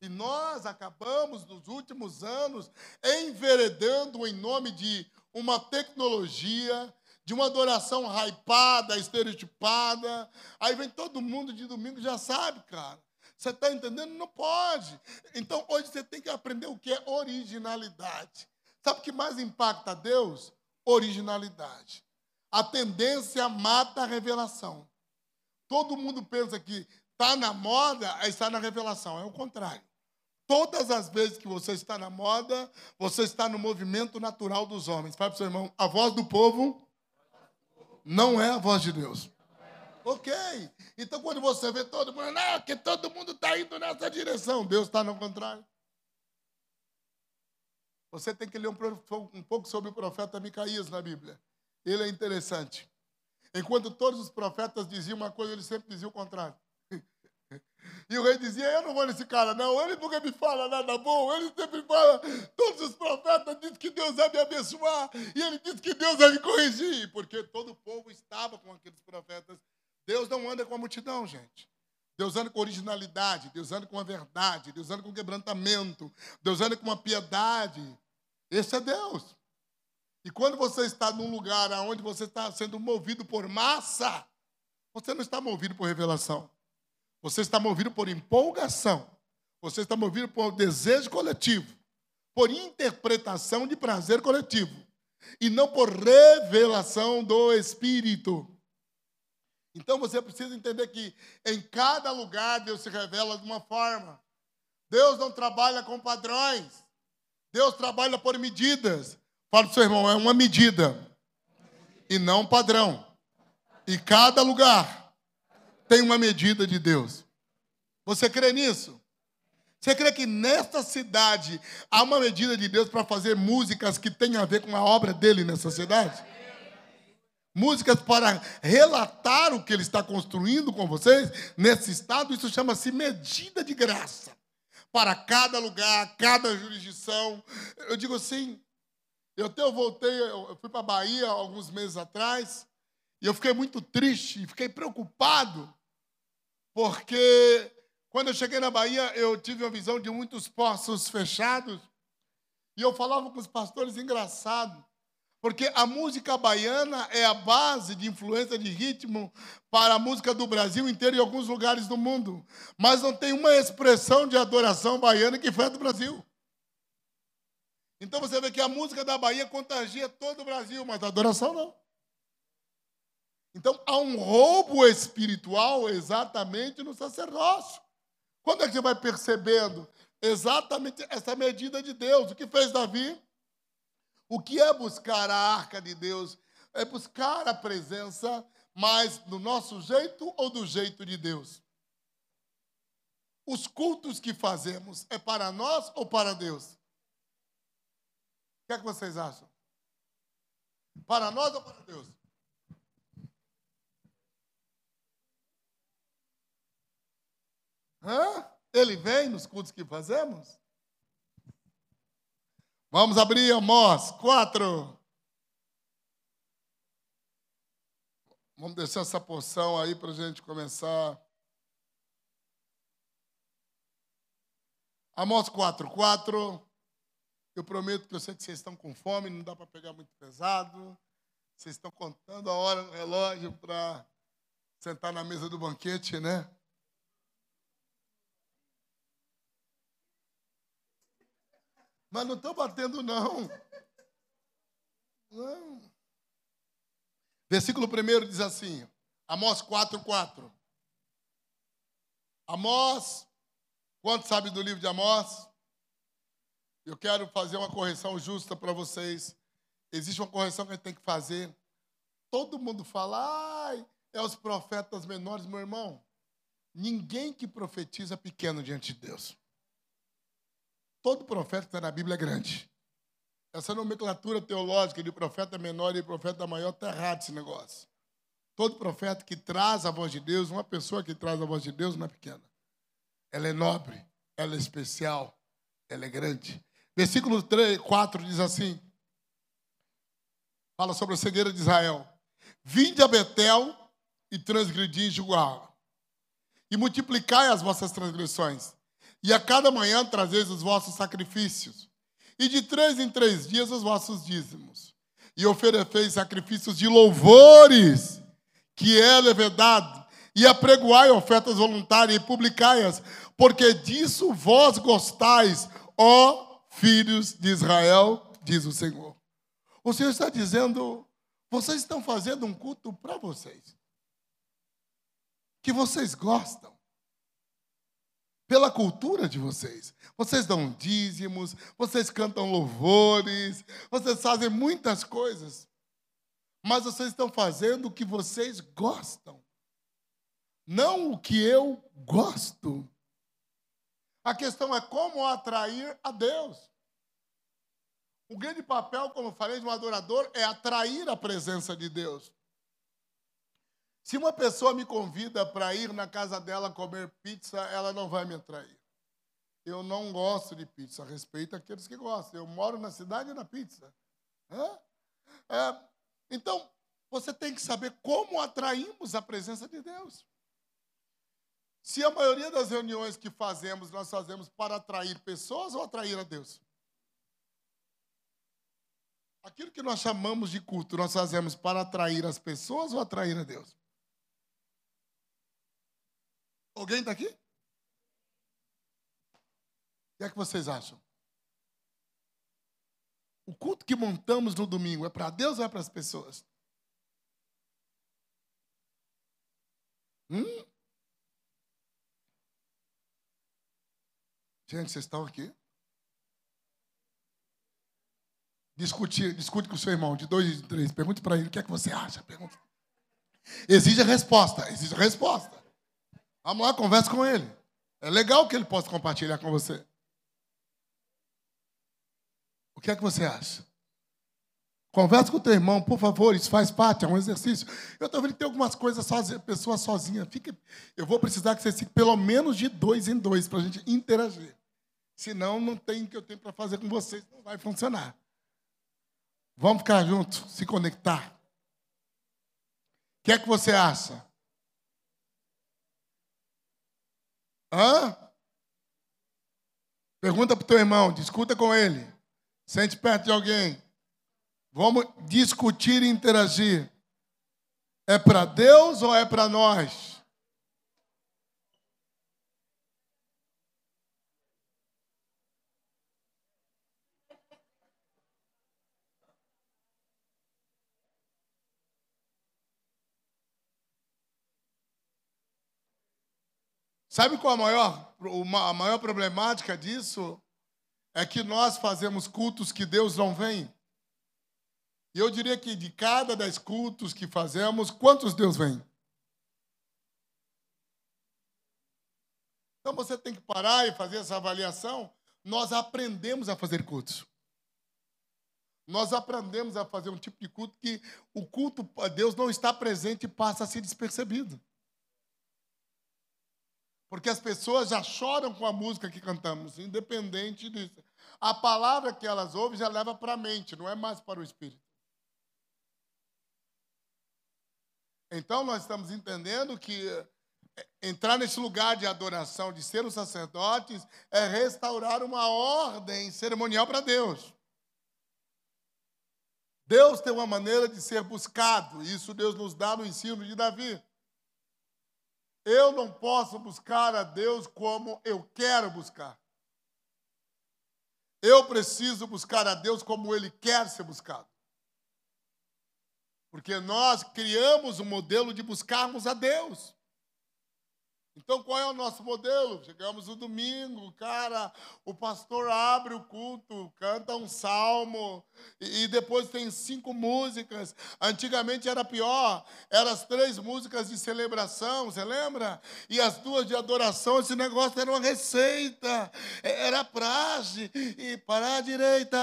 E nós acabamos, nos últimos anos, enveredando em nome de uma tecnologia, de uma adoração hypada, estereotipada. Aí vem todo mundo de domingo já sabe, cara. Você está entendendo? Não pode. Então, hoje você tem que aprender o que é originalidade. Sabe o que mais impacta a Deus? Originalidade. A tendência mata a revelação. Todo mundo pensa que está na moda, está na revelação. É o contrário. Todas as vezes que você está na moda, você está no movimento natural dos homens. Fala para o seu irmão, a voz do povo não é a voz de Deus. Ok. Então, quando você vê todo mundo, não, que todo mundo está indo nessa direção, Deus está no contrário. Você tem que ler um pouco sobre o profeta Micaías na Bíblia. Ele é interessante. Enquanto todos os profetas diziam uma coisa, ele sempre dizia o contrário. E o rei dizia: Eu não vou nesse cara, não. Ele nunca me fala nada bom. Ele sempre fala. Todos os profetas dizem que Deus vai me abençoar. E ele disse que Deus vai me corrigir. Porque todo o povo estava com aqueles profetas. Deus não anda com a multidão, gente. Deus anda com originalidade. Deus anda com a verdade. Deus anda com quebrantamento. Deus anda com uma piedade. Esse é Deus. E quando você está num lugar onde você está sendo movido por massa, você não está movido por revelação. Você está movido por empolgação. Você está movido por desejo coletivo, por interpretação de prazer coletivo, e não por revelação do Espírito. Então você precisa entender que em cada lugar Deus se revela de uma forma. Deus não trabalha com padrões. Deus trabalha por medidas. Fala para o seu irmão, é uma medida e não padrão. E cada lugar tem uma medida de Deus. Você crê nisso? Você crê que nesta cidade há uma medida de Deus para fazer músicas que tenham a ver com a obra dele nessa cidade? Músicas para relatar o que ele está construindo com vocês nesse estado, isso chama-se medida de graça. Para cada lugar, cada jurisdição. Eu digo assim, eu até eu voltei, eu fui para a Bahia alguns meses atrás, e eu fiquei muito triste, fiquei preocupado porque quando eu cheguei na Bahia, eu tive uma visão de muitos poços fechados, e eu falava com os pastores engraçado, porque a música baiana é a base de influência de ritmo para a música do Brasil inteiro e alguns lugares do mundo, mas não tem uma expressão de adoração baiana que foi a do Brasil. Então você vê que a música da Bahia contagia todo o Brasil, mas a adoração não. Então há um roubo espiritual exatamente no sacerdócio. Quando é que você vai percebendo exatamente essa medida de Deus? O que fez Davi? O que é buscar a arca de Deus? É buscar a presença, mas do nosso jeito ou do jeito de Deus? Os cultos que fazemos é para nós ou para Deus? Que é que vocês acham? Para nós ou para Deus? Hã? Ele vem nos cultos que fazemos? Vamos abrir Amós 4. Vamos deixar essa porção aí para a gente começar. Amós 4, 4. Eu prometo que eu sei que vocês estão com fome, não dá para pegar muito pesado. Vocês estão contando a hora no relógio para sentar na mesa do banquete, né? Mas não estou batendo, não. Não. Versículo 1 diz assim, Amós 4, 4. Amós, quanto sabe do livro de Amós? Eu quero fazer uma correção justa para vocês. Existe uma correção que a gente tem que fazer. Todo mundo fala, ai, é os profetas menores, meu irmão. Ninguém que profetiza é pequeno diante de Deus. Todo profeta que está na Bíblia é grande. Essa nomenclatura teológica de profeta menor e profeta maior está errado esse negócio. Todo profeta que traz a voz de Deus, uma pessoa que traz a voz de Deus não é pequena. Ela é nobre, ela é especial, ela é grande. Versículo 3, 4 diz assim: fala sobre a cegueira de Israel. Vinde a Betel e transgredi Jugal, e multiplicai as vossas transgressões e a cada manhã trazeis os vossos sacrifícios, e de três em três dias os vossos dízimos, e ofereceis sacrifícios de louvores, que é levedade, e apregoai ofertas voluntárias e publicai-as, porque disso vós gostais, ó filhos de Israel, diz o Senhor. O Senhor está dizendo, vocês estão fazendo um culto para vocês, que vocês gostam pela cultura de vocês. Vocês dão dízimos, vocês cantam louvores, vocês fazem muitas coisas. Mas vocês estão fazendo o que vocês gostam, não o que eu gosto. A questão é como atrair a Deus. O grande papel, como eu falei, de um adorador é atrair a presença de Deus. Se uma pessoa me convida para ir na casa dela comer pizza, ela não vai me atrair. Eu não gosto de pizza, respeito aqueles que gostam. Eu moro na cidade da pizza. É, então, você tem que saber como atraímos a presença de Deus. Se a maioria das reuniões que fazemos, nós fazemos para atrair pessoas ou atrair a Deus? Aquilo que nós chamamos de culto, nós fazemos para atrair as pessoas ou atrair a Deus? Alguém está aqui? O que é que vocês acham? O culto que montamos no domingo é para Deus ou é para as pessoas? Hum? Gente, vocês estão aqui? Discute, discute com o seu irmão de dois e três. Pergunte para ele o que é que você acha. Pergunta. Exige resposta. Exige resposta. Vamos lá, converse com ele. É legal que ele possa compartilhar com você. O que é que você acha? Converse com o teu irmão, por favor, isso faz parte, é um exercício. Eu estou vendo que tem algumas coisas, sozinha, pessoas sozinhas. Fique, eu vou precisar que você fique pelo menos de dois em dois para a gente interagir. Senão, não tem o que eu tenho para fazer com vocês, não vai funcionar. Vamos ficar juntos, se conectar. O que é que você acha? Hã? Pergunta para o teu irmão, discuta com ele. Sente perto de alguém. Vamos discutir e interagir. É para Deus ou é para nós? Sabe qual a maior, a maior problemática disso? É que nós fazemos cultos que Deus não vem. E eu diria que de cada dez cultos que fazemos, quantos Deus vem? Então você tem que parar e fazer essa avaliação. Nós aprendemos a fazer cultos. nós aprendemos a fazer um tipo de culto que o culto a Deus não está presente e passa a ser despercebido. Porque as pessoas já choram com a música que cantamos, independente disso. A palavra que elas ouvem já leva para a mente, não é mais para o espírito. Então nós estamos entendendo que eh, entrar nesse lugar de adoração, de ser os sacerdotes, é restaurar uma ordem cerimonial para Deus. Deus tem uma maneira de ser buscado, isso Deus nos dá no ensino de Davi. Eu não posso buscar a Deus como eu quero buscar. Eu preciso buscar a Deus como Ele quer ser buscado. Porque nós criamos um modelo de buscarmos a Deus. Então, qual é o nosso modelo? Chegamos no domingo, cara, o pastor abre o culto, canta um salmo, e, depois tem cinco músicas. Antigamente era pior, eram as três músicas de celebração, você lembra? E as duas de adoração, esse negócio era uma receita, era praxe. E para a direita,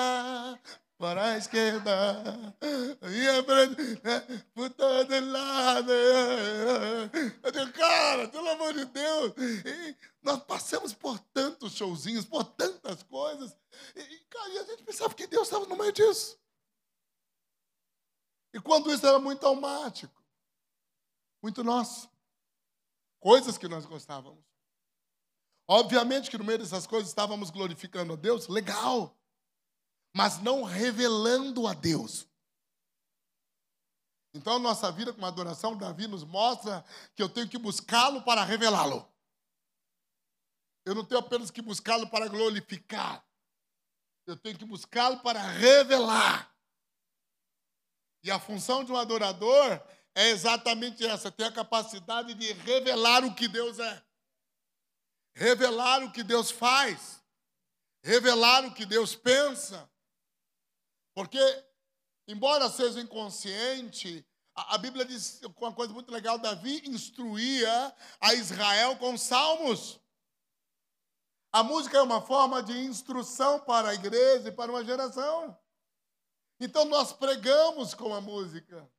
para a esquerda e a frente, por todo lado. Eu digo, cara, pelo amor de Deus, e nós passamos por tantos showzinhos, por tantas coisas, e, cara, e a gente pensava que Deus estava no meio disso. E quando isso era muito automático, muito nosso, coisas que nós gostávamos. Obviamente que no meio dessas coisas estávamos glorificando a Deus, legal mas não revelando a Deus. Então, nossa vida com adoração, Davi nos mostra que eu tenho que buscá-lo para revelá-lo. Eu não tenho apenas que buscá-lo para glorificar. Eu tenho que buscá-lo para revelar. E a função de um adorador é exatamente essa: ter a capacidade de revelar o que Deus é, revelar o que Deus faz, revelar o que Deus pensa, porque, embora seja inconsciente, a, Bíblia diz uma coisa muito legal: Davi instruía a Israel com salmos. A música é uma forma de instrução para a igreja e para uma geração. Então nós pregamos com a música.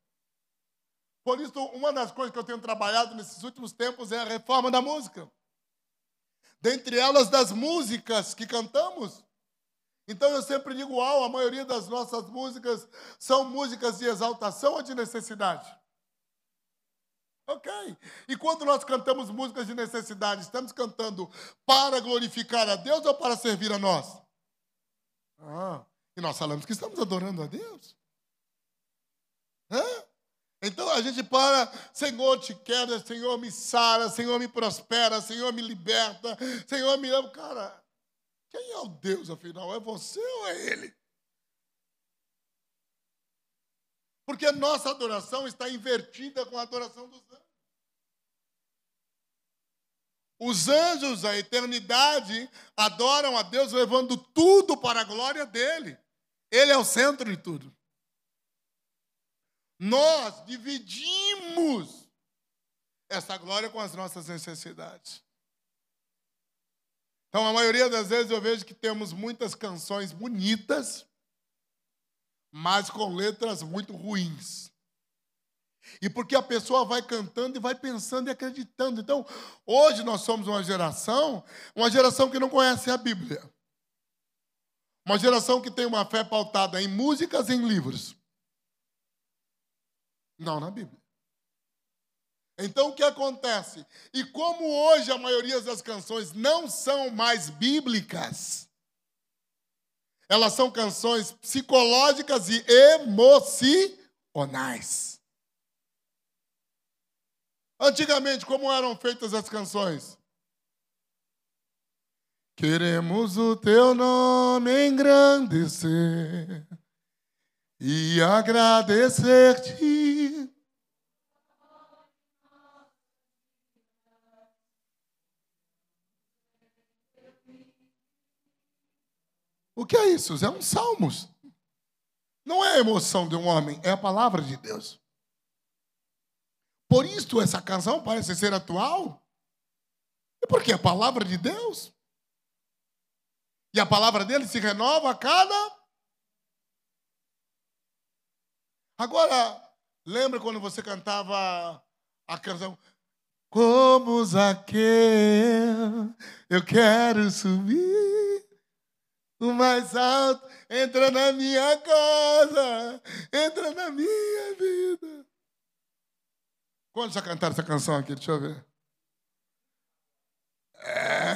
Por isso, uma das coisas que eu tenho trabalhado nesses últimos tempos é a reforma da música. Dentre elas, das músicas que cantamos. Então eu sempre digo, uau, a maioria das nossas músicas são músicas de exaltação ou de necessidade? Ok. E quando nós cantamos músicas de necessidade, estamos cantando para glorificar a Deus ou para servir a nós? Ah, e nós falamos que estamos adorando a Deus. Hã? Então a gente para, Senhor, te quero, Senhor, me sara, Senhor, me prospera, Senhor, me liberta, Senhor, me ama. Cara, quem é o Deus, afinal? É você ou é Ele? Porque a nossa adoração está invertida com a adoração dos anjos. Os anjos, a eternidade, adoram a Deus levando tudo para a glória dele. Ele é o centro de tudo. Nós dividimos essa glória com as nossas necessidades. Então, a maioria das vezes eu vejo que temos muitas canções bonitas, mas com letras muito ruins. E porque a pessoa vai cantando e vai pensando e acreditando. Então, hoje nós somos uma geração, uma geração que não conhece a Bíblia. Uma geração que tem uma fé pautada em músicas e em livros. Não na Bíblia. Então o que acontece? E como hoje a maioria das canções não são mais bíblicas, elas são canções psicológicas e emocionais. Antigamente, como eram feitas as canções? Queremos o teu nome engrandecer e agradecer-te O que é isso? É um salmos. Não é a emoção de um homem, é a palavra de Deus. Por isso essa canção parece ser atual. E porque é a palavra de Deus. E a palavra dele se renova a cada. Agora, lembra quando você cantava a canção Como Zaqueu, eu quero subir o mais alto, entra na minha casa, entra na minha vida. Quando já cantaram essa canção aqui? Deixa eu ver. É...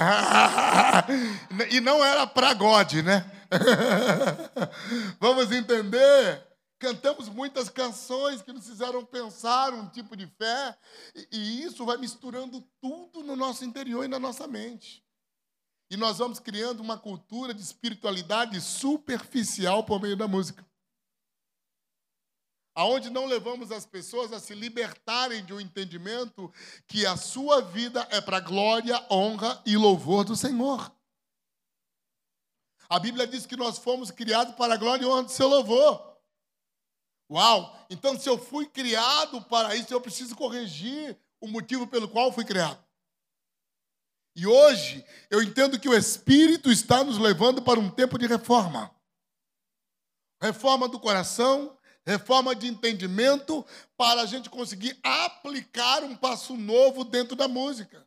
E não era para God, né? Vamos entender Cantamos muitas canções que nos fizeram pensar um tipo de fé, e isso vai misturando tudo no nosso interior e na nossa mente. E nós vamos criando uma cultura de espiritualidade superficial por meio da música. Aonde não levamos as pessoas a se libertarem de um entendimento que a sua vida é para glória, honra e louvor do Senhor. A Bíblia diz que nós fomos criados para a glória e honra do seu louvor. Uau! Então, se eu fui criado para isso, eu preciso corrigir o motivo pelo qual fui criado. E hoje, eu entendo que o Espírito está nos levando para um tempo de reforma reforma do coração, reforma de entendimento, para a gente conseguir aplicar um passo novo dentro da música.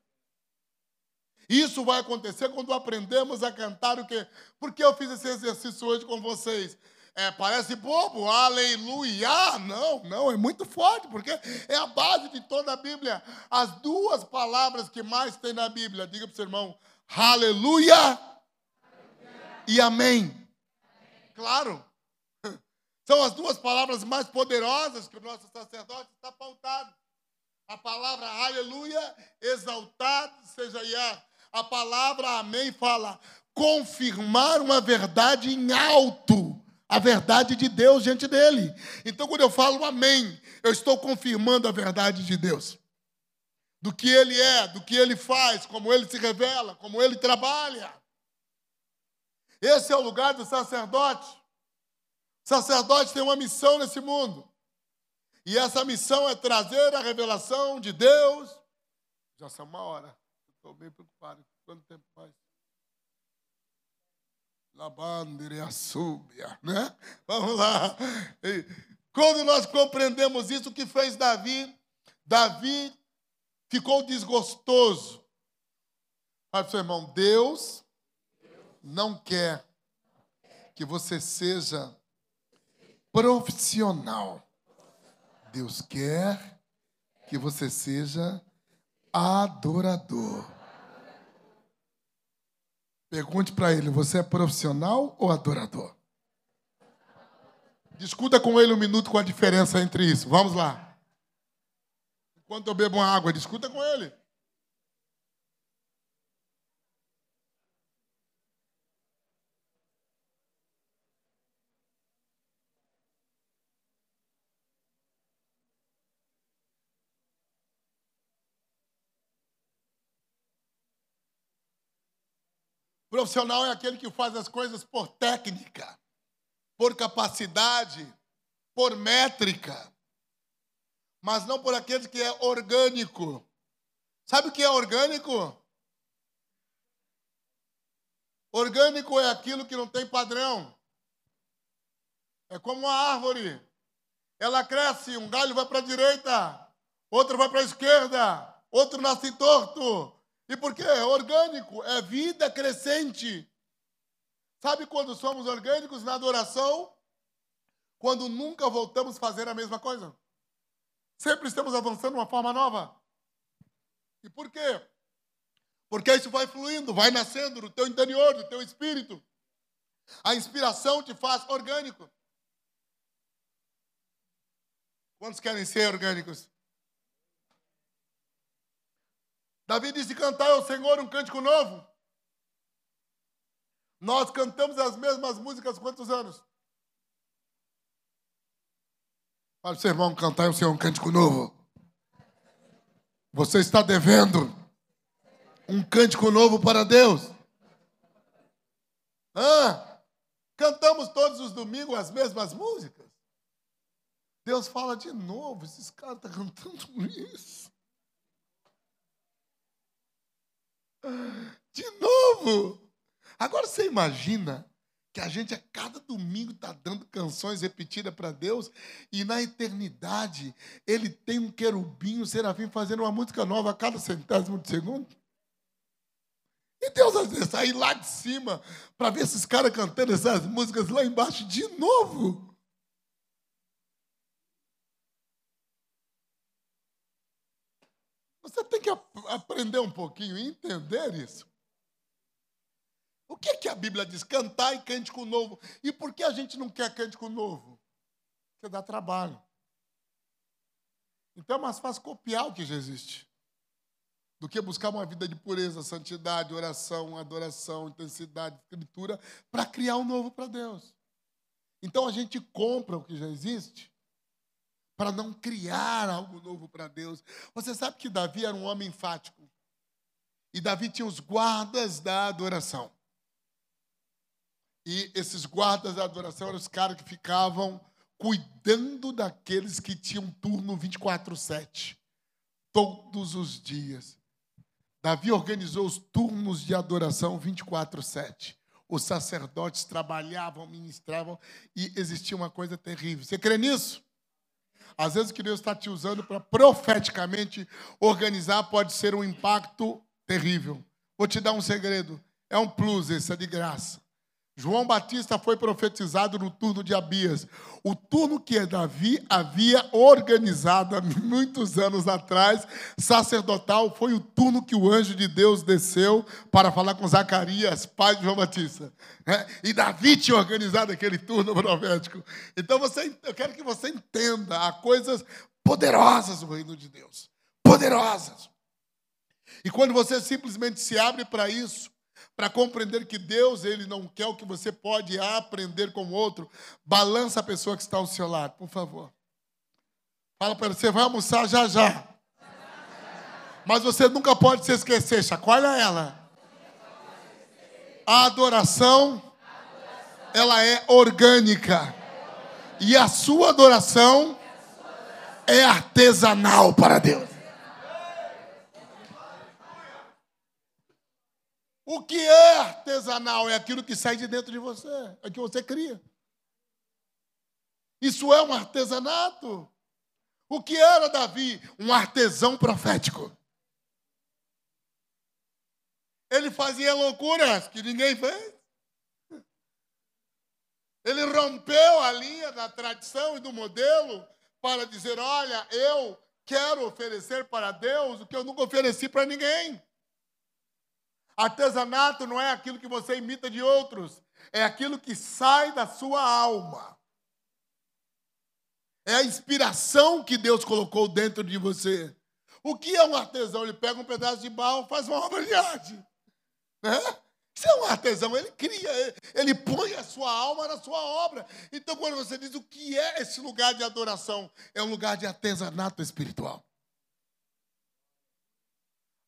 Isso vai acontecer quando aprendemos a cantar o quê? Por que eu fiz esse exercício hoje com vocês? É, parece bobo, aleluia. Não, não, é muito forte, porque é a base de toda a Bíblia. As duas palavras que mais tem na Bíblia, diga para o seu irmão, aleluia, e amém. amém. Claro. São as duas palavras mais poderosas que o nosso sacerdote está pautado. A palavra aleluia, exaltado seja Yah. A palavra amém fala confirmar uma verdade em alto a verdade de Deus diante dele. Então, quando eu falo amém, eu estou confirmando a verdade de Deus. Do que ele é, do que ele faz, como ele se revela, como ele trabalha. Esse é o lugar do sacerdote. O sacerdote tem uma missão nesse mundo. E essa missão é trazer a revelação de Deus. Já são uma hora. Estou bem preocupado. Quanto tempo faz? Labandere súbia, né? Vamos lá. Quando nós compreendemos isso, o que fez Davi? Davi ficou desgostoso. Fala para seu irmão, Deus não quer que você seja profissional. Deus quer que você seja adorador. Pergunte para ele: você é profissional ou adorador? Discuta com ele um minuto com a diferença entre isso. Vamos lá. Enquanto eu bebo uma água, discuta com ele. Profissional é aquele que faz as coisas por técnica, por capacidade, por métrica, mas não por aquele que é orgânico. Sabe o que é orgânico? Orgânico é aquilo que não tem padrão. É como uma árvore. Ela cresce, um galho vai para a direita, outro vai para a esquerda, outro nasce torto, e por quê? É orgânico, é vida crescente. Sabe quando somos orgânicos na adoração? Quando nunca voltamos a fazer a mesma coisa. Sempre estamos avançando de uma forma nova. E por quê? Porque isso vai fluindo, vai nascendo no teu interior, no teu espírito. A inspiração te faz orgânico. Quantos querem ser orgânicos? Davi disse cantar ao Senhor um cântico novo. Nós cantamos as mesmas músicas quantos anos? Para o seu irmão cantar ao Senhor um cântico novo. Você está devendo um cântico novo para Deus. Ah, cantamos todos os domingos as mesmas músicas. Deus fala de novo, esses caras estão cantando isso. De novo. Agora você imagina que a gente a cada domingo está dando canções repetidas para Deus e na eternidade ele tem um querubim, um serafim fazendo uma música nova a cada centésimo de segundo? E Deus às vezes sair lá de cima para ver esses caras cantando essas músicas lá embaixo de novo. Você tem que aprender um pouquinho e entender isso. O que, é que a Bíblia diz? Cantar e cântico novo. E por que a gente não quer cântico novo? Porque dá trabalho. Então é mais fácil copiar o que já existe do que buscar uma vida de pureza, santidade, oração, adoração, intensidade, escritura, para criar um novo para Deus. Então a gente compra o que já existe para não criar algo novo para Deus. Você sabe que Davi era um homem enfático. E Davi tinha os guardas da adoração. E esses guardas da adoração eram os caras que ficavam cuidando daqueles que tinham turno 24/7, todos os dias. Davi organizou os turnos de adoração 24/7. Os sacerdotes trabalhavam, ministravam e existia uma coisa terrível. Você crê nisso? Às vezes o que Deus está te usando para profeticamente organizar pode ser um impacto terrível. Vou te dar um segredo. É um plus, esse é de graça. João Batista foi profetizado no turno de Abias. O turno que Davi havia organizado há muitos anos atrás, sacerdotal, foi o turno que o anjo de Deus desceu para falar com Zacarias, pai de João Batista. É, e Davi tinha organizado aquele turno profético. Então você, eu quero que você entenda, há coisas poderosas no reino de Deus. Poderosas. E quando você simplesmente se abre para isso, para compreender que Deus ele não quer o que você pode aprender com o outro, balança a pessoa que está ao seu lado, por favor. Fala para ele, você vai almoçar já já. Mas você nunca pode se esquecer, chacoalha ela. A adoração, ela é orgânica. E a sua adoração é artesanal para Deus. O que é artesanal? É aquilo que sai de dentro de você, é o que você cria. Isso é um artesanato. O que era Davi? Um artesão profético. Ele fazia loucuras que ninguém fez. Ele rompeu a linha da tradição e do modelo para dizer: olha, eu quero oferecer para Deus o que eu nunca ofereci para ninguém. Artesanato não é aquilo que você imita de outros, é aquilo que sai da sua alma. É a inspiração que Deus colocou dentro de você. O que é um artesão? Ele pega um pedaço de barro, faz uma obra de arte. Né? Isso é um artesão, ele cria, ele põe a sua alma na sua obra. Então, quando você diz o que é esse lugar de adoração, é um lugar de artesanato espiritual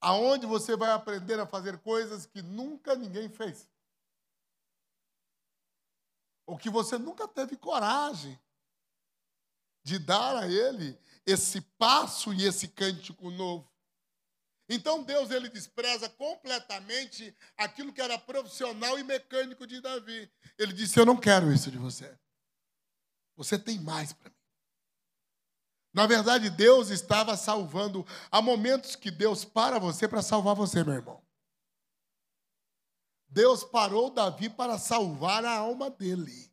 aonde você vai aprender a fazer coisas que nunca ninguém fez. Ou que você nunca teve coragem de dar a ele esse passo e esse cântico novo. Então Deus ele despreza completamente aquilo que era profissional e mecânico de Davi. Ele disse: "Eu não quero isso de você. Você tem mais para mim. Na verdade, Deus estava salvando. Há momentos que Deus para você para salvar você, meu irmão. Deus parou Davi para salvar a alma dele.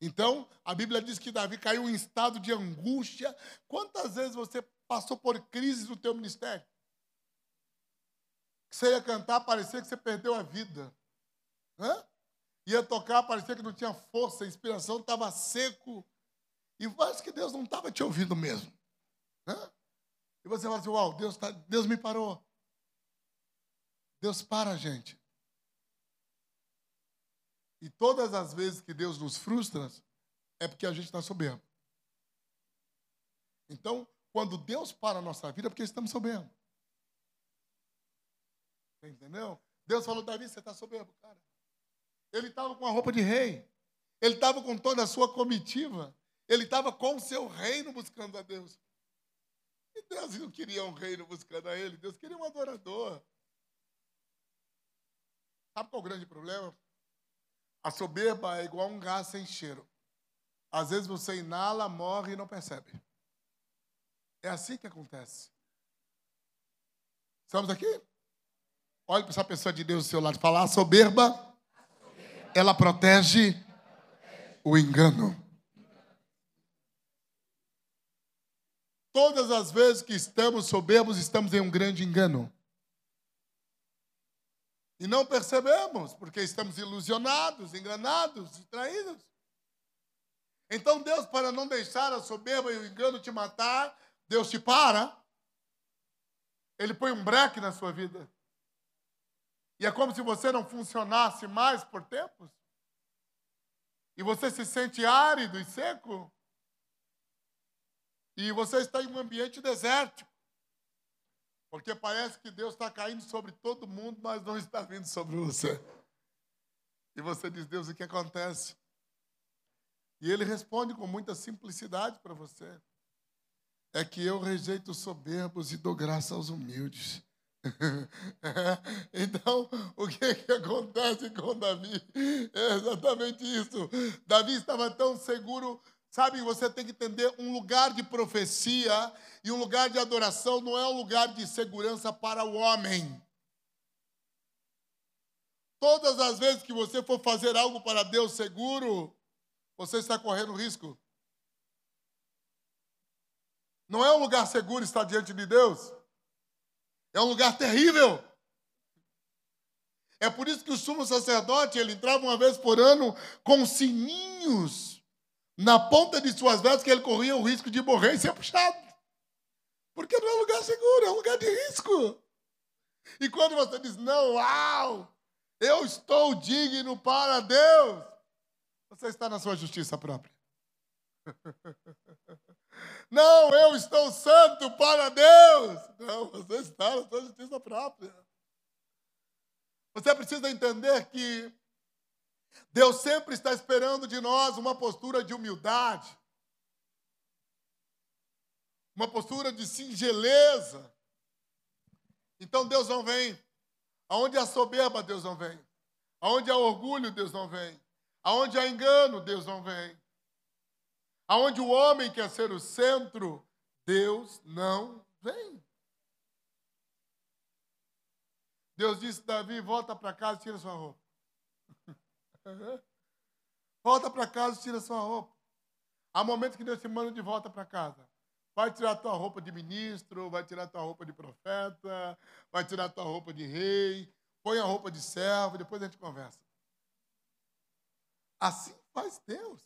Então, a Bíblia diz que Davi caiu em estado de angústia. Quantas vezes você passou por crises no teu ministério? Você ia cantar, parecia que você perdeu a vida. Hã? Ia tocar, parecia que não tinha força, a inspiração estava seco. E parece que Deus não estava te ouvindo mesmo. Né? E você fala assim, uau, Deus, tá, Deus me parou. Deus para a gente. E todas as vezes que Deus nos frustra, é porque a gente está soberbo. Então, quando Deus para a nossa vida, é porque estamos soberbos. Entendeu? Deus falou, Davi, você está soberbo, cara. Ele estava com a roupa de rei. Ele estava com toda a sua comitiva. Ele estava com o seu reino buscando a Deus. E Deus não queria um reino buscando a ele, Deus queria um adorador. Sabe qual é o grande problema? A soberba é igual um gás sem cheiro. Às vezes você inala, morre e não percebe. É assim que acontece. Estamos aqui? Olhe para essa pessoa de Deus do seu lado. Falar a soberba, ela protege o engano. Todas as vezes que estamos soberbos, estamos em um grande engano. E não percebemos, porque estamos ilusionados, enganados, distraídos. Então Deus, para não deixar a soberba e o engano te matar, Deus te para. Ele põe um breque na sua vida. E é como se você não funcionasse mais por tempos. E você se sente árido e seco. E você está em um ambiente desértico. Porque parece que Deus está caindo sobre todo mundo, mas não está vindo sobre você. E você diz, Deus, o que acontece? E ele responde com muita simplicidade para você. É que eu rejeito os soberbos e dou graça aos humildes. (laughs) então, o que, que acontece com Davi? É exatamente isso. Davi estava tão seguro Sabe, você tem que entender um lugar de profecia e um lugar de adoração não é um lugar de segurança para o homem. Todas as vezes que você for fazer algo para Deus seguro, você está correndo risco. Não é um lugar seguro estar diante de Deus. É um lugar terrível. É por isso que o sumo sacerdote, ele entrava uma vez por ano com sininhos na ponta de suas vestes que ele corria o risco de morrer e ser puxado. Porque não é um lugar seguro, é um lugar de risco. E quando você diz, não, uau, eu estou digno para Deus, você está na sua justiça própria. (laughs) Não, eu estou santo para Deus. Não, você está na sua justiça própria. Você precisa entender que Deus sempre está esperando de nós uma postura de humildade, uma postura de singeleza. Então Deus não vem. Aonde há soberba, Deus não vem. Aonde há orgulho, Deus não vem. Aonde há engano, Deus não vem. Aonde o homem quer ser o centro, Deus não vem. Deus disse: Davi, volta para casa e tira sua roupa. Volta para casa e tira sua roupa. Há momentos que Deus te manda de volta para casa. Vai tirar tua roupa de ministro, vai tirar tua roupa de profeta, vai tirar tua roupa de rei, põe a roupa de servo, depois a gente conversa. Assim faz Deus.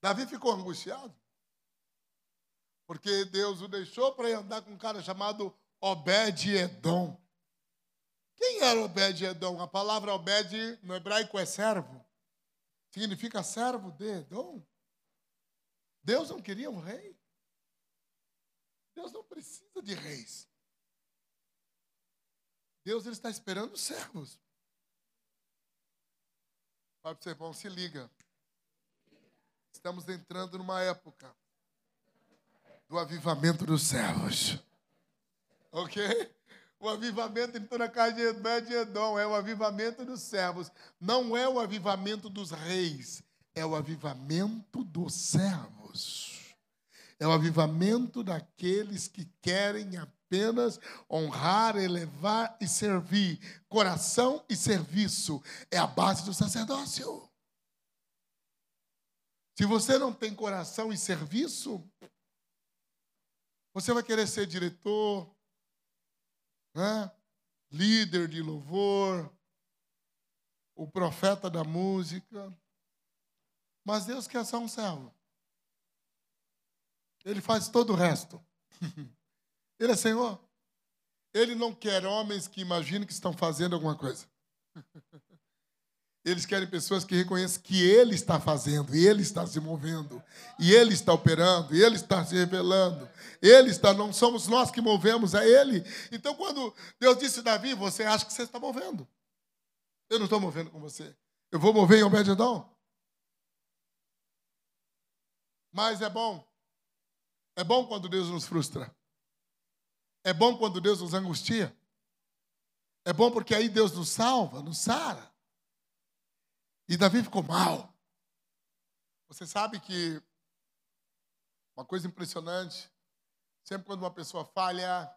Davi ficou angustiado. Porque Deus o deixou para ir andar com um cara chamado Obed-Edom. Quem era Obed-Edom? A palavra Obed no hebraico é servo. Significa servo de Edom. Deus não queria um rei. Deus não precisa de reis. Deus ele está esperando servos. Fala para irmão, se liga. Estamos entrando numa época do avivamento dos servos. Ok? O avivamento entrou na casa de Edom, é o avivamento dos servos. Não é o avivamento dos reis, é o avivamento dos servos. É o avivamento daqueles que querem apenas honrar, elevar e servir. Coração e serviço é a base do sacerdócio. Se você não tem coração e serviço, você vai querer ser diretor, né? líder de louvor, o profeta da música. Mas Deus quer só um servo. Ele faz todo o resto. (laughs) Ele é Senhor. Ele não quer homens que imaginem que estão fazendo alguma coisa. (laughs) Eles querem pessoas que reconheçam que Ele está fazendo, Ele está se movendo, e Ele está operando, e Ele está se revelando. Ele está, não somos nós que movemos, é Ele. Então, quando Deus disse Davi, você acha que você está movendo. Eu não estou movendo com você. Eu vou mover em Obededão. Mas é bom. É bom quando Deus nos frustra. É bom quando Deus nos angustia. É bom porque aí Deus nos salva, nos sara. E Davi ficou mal. Você sabe que uma coisa impressionante, sempre quando uma pessoa falha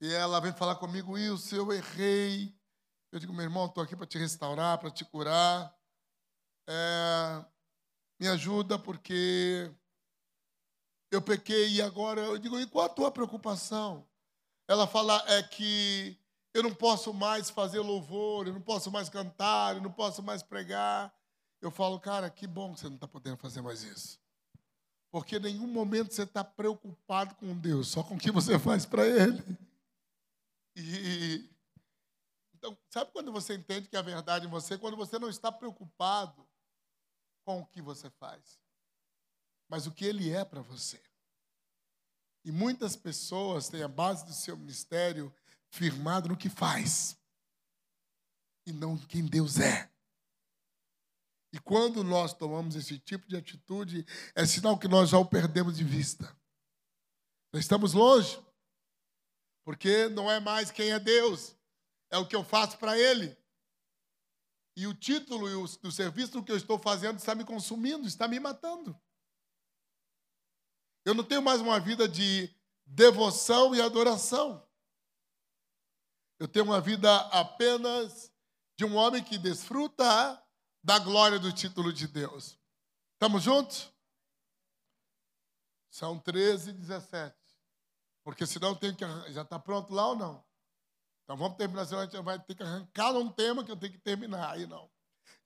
e ela vem falar comigo, Wilson, eu errei. Eu digo, meu irmão, estou aqui para te restaurar, para te curar. É, me ajuda porque eu pequei e agora eu digo, e qual a tua preocupação? Ela fala é que eu não posso mais fazer louvor, eu não posso mais cantar, eu não posso mais pregar. Eu falo, cara, que bom que você não está podendo fazer mais isso. Porque em nenhum momento você está preocupado com Deus, só com o que você faz para Ele. E então, sabe quando você entende que a verdade em você? Quando você não está preocupado com o que você faz mas o que ele é para você. E muitas pessoas têm a base do seu ministério firmado no que faz e não quem Deus é. E quando nós tomamos esse tipo de atitude, é sinal que nós já o perdemos de vista. Nós estamos longe, porque não é mais quem é Deus, é o que eu faço para Ele. E o título e o, do serviço que eu estou fazendo está me consumindo, está me matando. Eu não tenho mais uma vida de devoção e adoração. Eu tenho uma vida apenas de um homem que desfruta da glória do título de Deus. Estamos juntos? São 13 17. Porque senão tem que. Já está pronto lá ou não? Então vamos terminar, senão a gente vai ter que arrancar um tema que eu tenho que terminar. Aí não.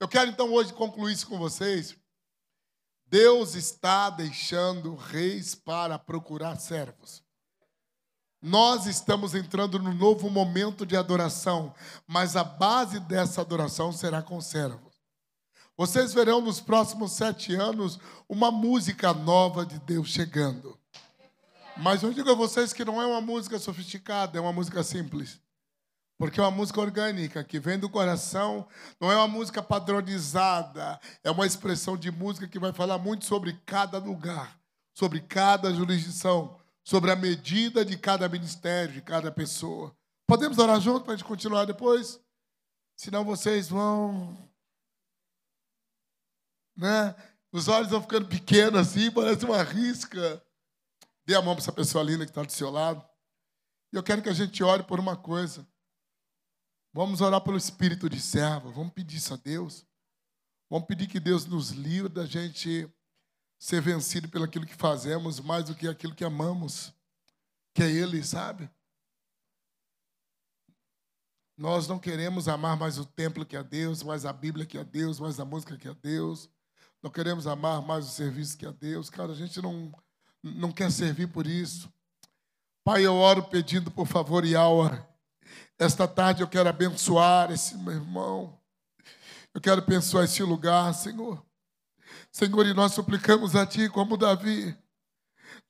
Eu quero então hoje concluir isso com vocês Deus está deixando reis para procurar servos. Nós estamos entrando no novo momento de adoração, mas a base dessa adoração será com servos. Vocês verão nos próximos sete anos uma música nova de Deus chegando. Mas eu digo a vocês que não é uma música sofisticada, é uma música simples. Porque é uma música orgânica, que vem do coração, não é uma música padronizada, é uma expressão de música que vai falar muito sobre cada lugar, sobre cada jurisdição, sobre a medida de cada ministério, de cada pessoa. Podemos orar junto para a gente continuar depois? Senão vocês vão. Né? Os olhos vão ficando pequenos assim, parece uma risca. Dê a mão para essa pessoa linda que está do seu lado. E eu quero que a gente ore por uma coisa. Vamos orar pelo espírito de servo, vamos pedir isso a Deus. Vamos pedir que Deus nos livre da gente ser vencido pelo aquilo que fazemos, mais do que aquilo que amamos, que é Ele, sabe? Nós não queremos amar mais o templo que é Deus, mais a Bíblia que é Deus, mais a música que é Deus. Não queremos amar mais o serviço que é Deus. Cara, a gente não, não quer servir por isso. Pai, eu oro pedindo, por favor, Yaua, esta tarde eu quero abençoar esse meu irmão. Eu quero abençoar esse lugar, Senhor. Senhor, e nós suplicamos a Ti como Davi.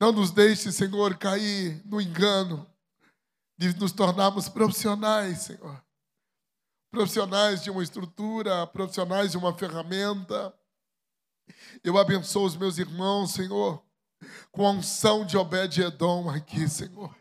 Não nos deixe, Senhor, cair no engano de nos tornarmos profissionais, Senhor. Profissionais de uma estrutura, profissionais de uma ferramenta. Eu abençoo os meus irmãos, Senhor, com a unção de Obed-Edom aqui, Senhor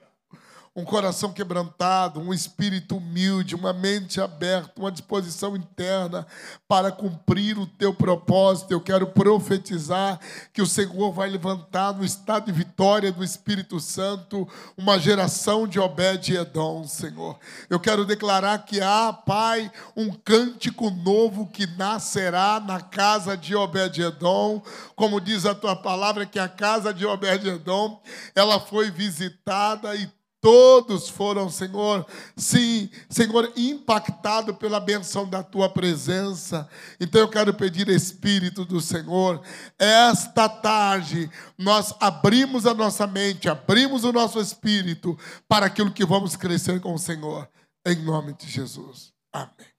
um coração quebrantado, um espírito humilde, uma mente aberta, uma disposição interna para cumprir o teu propósito. Eu quero profetizar que o Senhor vai levantar no estado de vitória do Espírito Santo uma geração de Obed-Edom, Senhor. Eu quero declarar que há, Pai, um cântico novo que nascerá na casa de Obed-Edom, como diz a tua palavra que a casa de Obed-Edom, ela foi visitada e Todos foram, Senhor, sim, Senhor, impactado pela benção da tua presença. Então eu quero pedir, Espírito do Senhor, esta tarde nós abrimos a nossa mente, abrimos o nosso espírito para aquilo que vamos crescer com o Senhor. Em nome de Jesus. Amém.